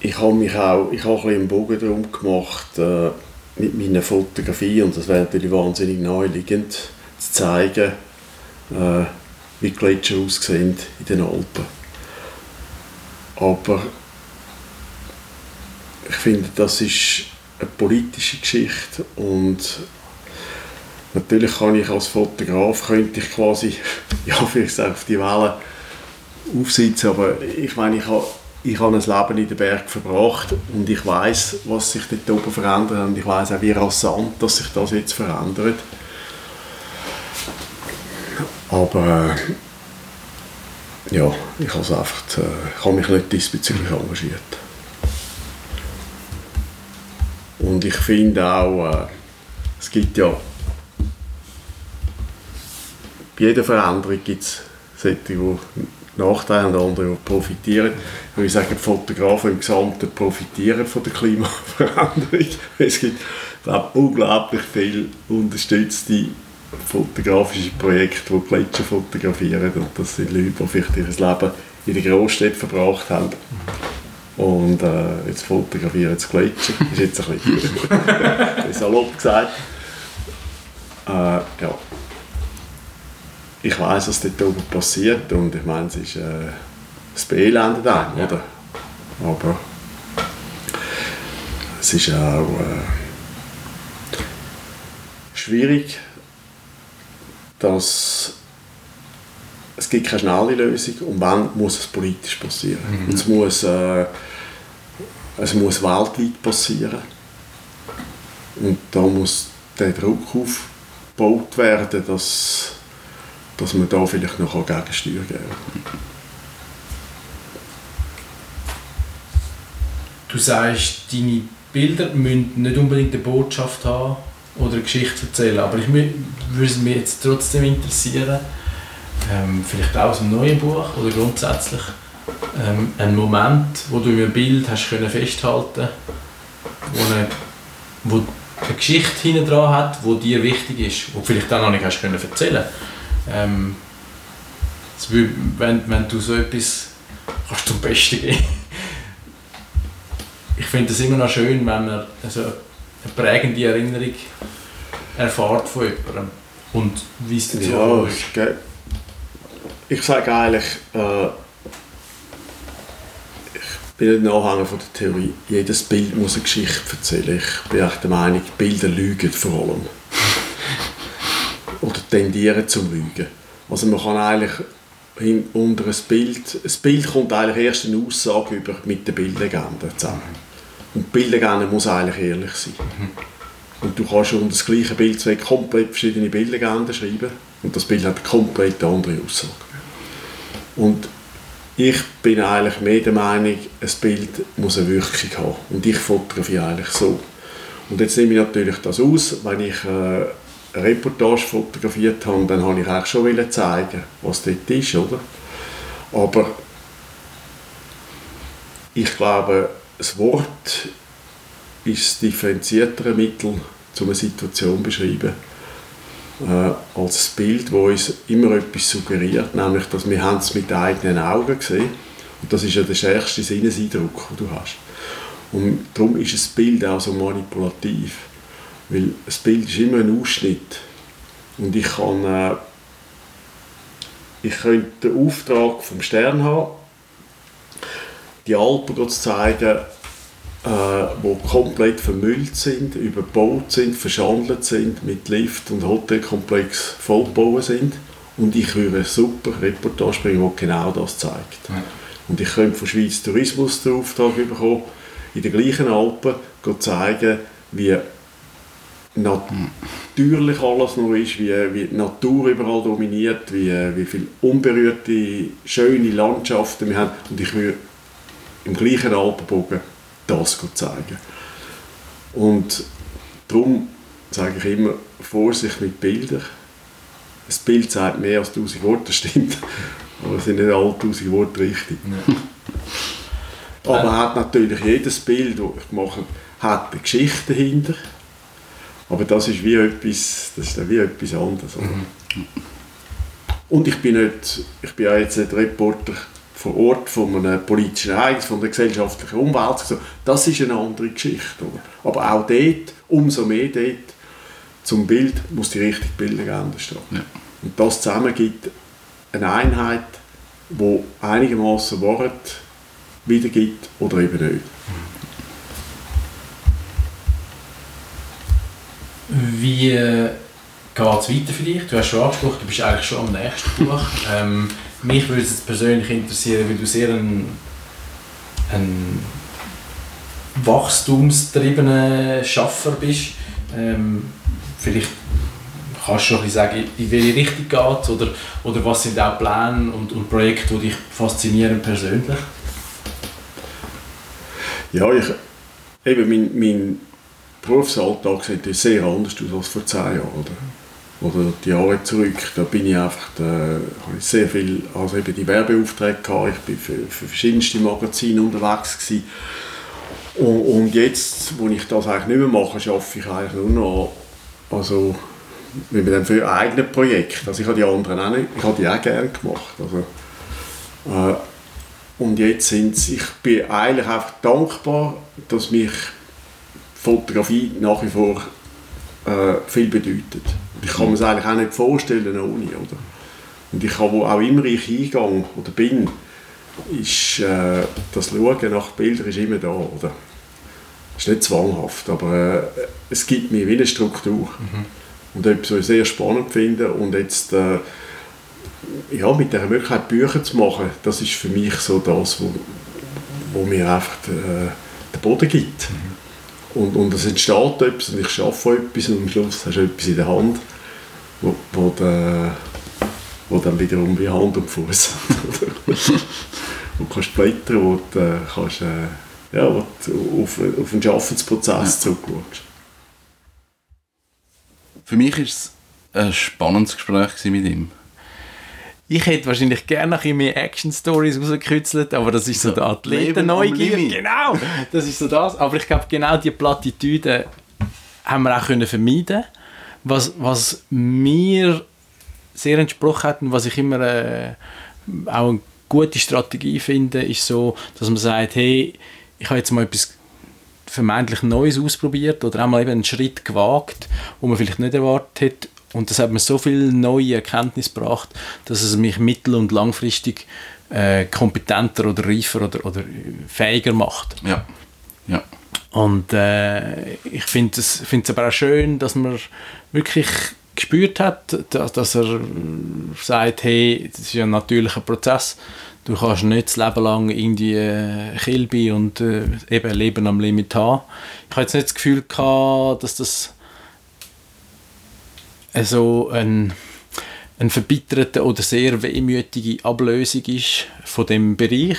ich habe mich auch ich habe einen Bogen darum gemacht äh, mit meiner Fotografie und das wäre natürlich wahnsinnig naheliegend zu zeigen, äh, wie Gletscher aussehen in den Alpen. Aber ich finde, das ist eine politische Geschichte und natürlich kann ich als Fotograf könnte ich quasi <laughs> ja vielleicht auf die Wellen aufsitzen, aber ich meine, ich habe ich habe ein Leben in den Berg verbracht und ich weiß, was sich dort oben verändert und ich weiß auch, wie rasant dass sich das jetzt verändert. Aber äh, ja, ich, also einfach, äh, ich habe mich nicht diesbezüglich engagiert. Und ich finde auch, äh, es gibt ja bei jeder Veränderung gibt es solche, die Nachteile und andere, die profitieren. Ich würde sagen, die Fotografen im Gesamten profitieren von der Klimaveränderung. <laughs> Es gibt glaube, unglaublich viele unterstützte fotografische Projekte, die Gletscher fotografieren. Und das sind Leute, die vielleicht ihr Leben in der Großstadt verbracht haben. Und äh, jetzt fotografieren sie Gletscher. Das ist jetzt ein bisschen <laughs> salopp gesagt. Äh, ja ich weiß, was dort oben passiert und ich meine, es ist äh, das beelendet einem, ja. oder? Aber es ist auch äh, schwierig, dass es gibt keine schnelle Lösung und wann muss es politisch passieren. Mhm. Es, muss, äh, es muss weltweit passieren und da muss der Druck aufgebaut werden, dass dass man da vielleicht noch Gegensteuer geben kann. Du sagst, deine Bilder müssen nicht unbedingt eine Botschaft haben oder eine Geschichte erzählen, aber ich würde mich jetzt trotzdem interessieren, ähm, vielleicht auch aus einem neuen Buch oder grundsätzlich, ähm, ein Moment, wo du in einem Bild hast können festhalten wo eine, wo eine Geschichte hinten dran hat, die dir wichtig ist, wo du vielleicht auch noch nicht hast können erzählen ähm, wenn, wenn du so etwas kannst zum Besten geben. ich finde es immer noch schön, wenn man also eine prägende Erinnerung erfährt von jemandem und wie es dazu ja, ist. Ich sage eigentlich, äh, ich bin ein Anhänger von der Theorie, jedes Bild muss eine Geschichte erzählen. Ich bin der Meinung, Bilder lügen vor allem oder tendieren zum Lügen. Also man kann eigentlich unter ein Bild, ein Bild kommt eigentlich erst eine Aussage über mit der Bildlegende zusammen. Und die Bildlegende muss eigentlich ehrlich sein. Und du kannst unter das gleiche Bild zwei komplett verschiedene Bildlegenden schreiben und das Bild hat eine komplett andere Aussage. Und ich bin eigentlich mehr der Meinung, ein Bild muss eine Wirkung haben. Und ich fotografiere eigentlich so. Und jetzt nehme ich natürlich das aus, wenn ich äh, Reportage fotografiert habe, dann wollte ich auch schon zeigen, was dort ist, oder? Aber ich glaube, das Wort ist das differenziertere Mittel, um eine Situation zu beschreiben, äh, als das Bild, das uns immer etwas suggeriert, nämlich, dass wir es mit eigenen Augen gesehen und das ist ja der stärkste Sinneseindruck, den du hast. Und darum ist das Bild auch so manipulativ. Weil das Bild ist immer ein Ausschnitt. Und ich kann, äh, ich könnte den Auftrag vom Stern haben, die Alpen zu zeigen, äh, wo komplett vermüllt sind, überbaut sind, verschandelt sind, mit Lift und Hotelkomplex vollgebaut sind. Und ich würde eine super Reportage bringen, die genau das zeigt. Ja. Und ich könnte von Schweiz Tourismus den Auftrag bekommen, in den gleichen Alpen zeigen, wie natürlich alles noch ist, wie, wie die Natur überall dominiert, wie, wie viele unberührte, schöne Landschaften wir haben. Und ich würde im gleichen Alpenbogen das zeigen. Und darum sage ich immer, Vorsicht mit Bildern. Ein Bild sagt mehr als tausend Worte, das stimmt. Aber es sind nicht alle tausend Worte richtig. Ja. Aber hat natürlich jedes Bild, das ich mache, hat eine Geschichte dahinter aber das ist wie etwas, das ist wie etwas anderes. Mhm. Und ich bin, nicht, ich bin ja jetzt nicht Reporter vor Ort von einem politischen Ereignis, von der gesellschaftlichen Umwelt. Das ist eine andere Geschichte. Oder? Aber auch dort, umso mehr dort, zum Bild muss die richtige Bildlegende stehen. Ja. Und das zusammen gibt eine Einheit, die einigermaßen Wort wiedergibt oder eben nicht. Wie äh, geht es weiter für dich? Du hast schon angesprochen, du bist eigentlich schon am nächsten Buch. <laughs> Ähm, mich würde es jetzt persönlich interessieren, weil du sehr ein, ein wachstumstriebener Schaffer bist. Ähm, vielleicht kannst du schon ein bisschen sagen, in welche Richtung geht es oder, oder was sind auch Pläne und, und Projekte, die dich faszinieren persönlich? Ja, ich, eben mein, mein Berufsalltag sieht sehr anders aus als vor zehn Jahren. Oder? oder die Jahre zurück, da bin ich einfach, da habe ich sehr viel, also eben die Werbeaufträge gehabt, ich bin für, für verschiedenste Magazine unterwegs gewesen. Und, und jetzt, wo ich das eigentlich nicht mehr mache, arbeite ich eigentlich nur noch, also, wenn wir dann für eigene Projekte, also ich habe die anderen auch nicht, ich habe die auch gerne gemacht, also, äh, und jetzt sind ich bin eigentlich einfach dankbar, dass mich Fotografie nach wie vor äh, viel bedeutet. Ich kann mir es eigentlich auch nicht vorstellen ohne. Oder? Und ich habe, wo auch immer ich hingehe oder bin, ist äh, das Schauen nach Bildern ist immer da. Oder? ist nicht zwanghaft, aber äh, es gibt mir wie eine Struktur. Mhm. Und etwas, was ich sehr spannend finde. Und jetzt äh, ja, mit der Möglichkeit, Bücher zu machen, das ist für mich so das, wo, wo mir einfach äh, den Boden gibt. Mhm. Und, und es entsteht etwas und ich schaffe etwas und am Schluss hast du etwas in der Hand, wo, wo, der, wo dann wiederum wie Hand und Fuß wo <laughs> du kannst blättern, wo du äh, kannst, äh, ja, wo du auf, auf einen Schaffensprozess ja. zurückschaust. Für mich war es ein spannendes Gespräch mit ihm. Ich hätte wahrscheinlich gerne noch ein mehr Action-Stories rausgekürzelt, aber das ist so der Athleten-Neugier. Genau, das ist so das. Aber ich glaube, genau diese Plattitüden haben wir auch können vermeiden was, was mir sehr entsprochen hat und was ich immer äh, auch eine gute Strategie finde, ist so, dass man sagt, hey, ich habe jetzt mal etwas vermeintlich Neues ausprobiert oder einmal eben einen Schritt gewagt, wo man vielleicht nicht erwartet hat und das hat mir so viel neue Erkenntnis gebracht, dass es mich mittel- und langfristig äh, kompetenter oder reifer oder, oder fähiger macht. Ja. ja. Und äh, ich finde es aber auch schön, dass man wirklich gespürt hat, dass, dass er sagt, hey, das ist ja ein natürlicher Prozess. Du kannst nicht das Leben lang irgendwie äh, Kilby und äh, eben Leben am Limit haben. Ich habe jetzt nicht das Gefühl gehabt, dass das so ein, ein verbitterter oder sehr wehmütige Ablösung ist von dem Bereich,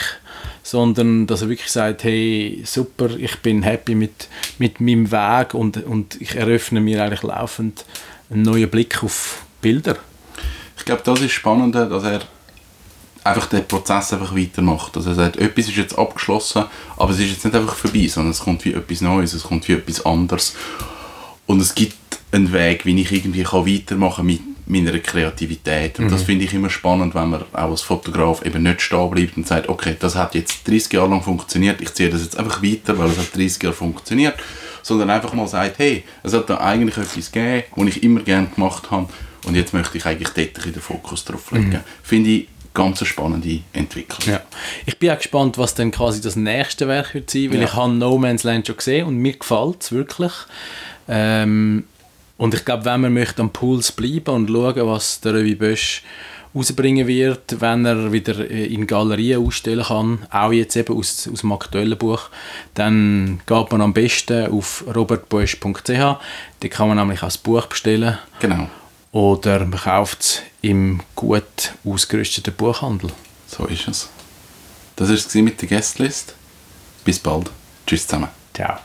sondern dass er wirklich sagt, hey, super, ich bin happy mit, mit meinem Weg und, und ich eröffne mir eigentlich laufend einen neuen Blick auf Bilder. Ich glaube, das ist spannend, dass er einfach den Prozess einfach weitermacht. Also er sagt, etwas ist jetzt abgeschlossen, aber es ist jetzt nicht einfach vorbei, sondern es kommt wie etwas Neues, es kommt wie etwas anderes. Und es gibt einen Weg, wie ich irgendwie kann weitermachen mit meiner Kreativität. Und mhm. das finde ich immer spannend, wenn man auch als Fotograf eben nicht stehen bleibt und sagt, okay, das hat jetzt 30 Jahre lang funktioniert, ich ziehe das jetzt einfach weiter, weil es hat 30 Jahre funktioniert, sondern einfach mal sagt, hey, es hat da eigentlich etwas gegeben, was ich immer gerne gemacht habe und jetzt möchte ich eigentlich dort den Fokus drauf legen. Mhm. Finde ich ganz spannende Entwicklung. Ja. Ich bin auch gespannt, was dann quasi das nächste Werk wird sein, weil ja. ich habe No Man's Land schon gesehen und mir gefällt es wirklich. Ähm, und ich glaube, wenn man möchte am Puls bleiben und schauen, was der Rövi Bösch rausbringen wird, wenn er wieder äh, in Galerien ausstellen kann, auch jetzt eben aus, aus dem aktuellen Buch, dann geht man am besten auf robertboesch.ch. Da kann man nämlich auch das Buch bestellen. Genau. Oder man kauft es im gut ausgerüsteten Buchhandel. So ist es. Das war es mit der Guestlist. Bis bald. Tschüss zusammen. Ciao.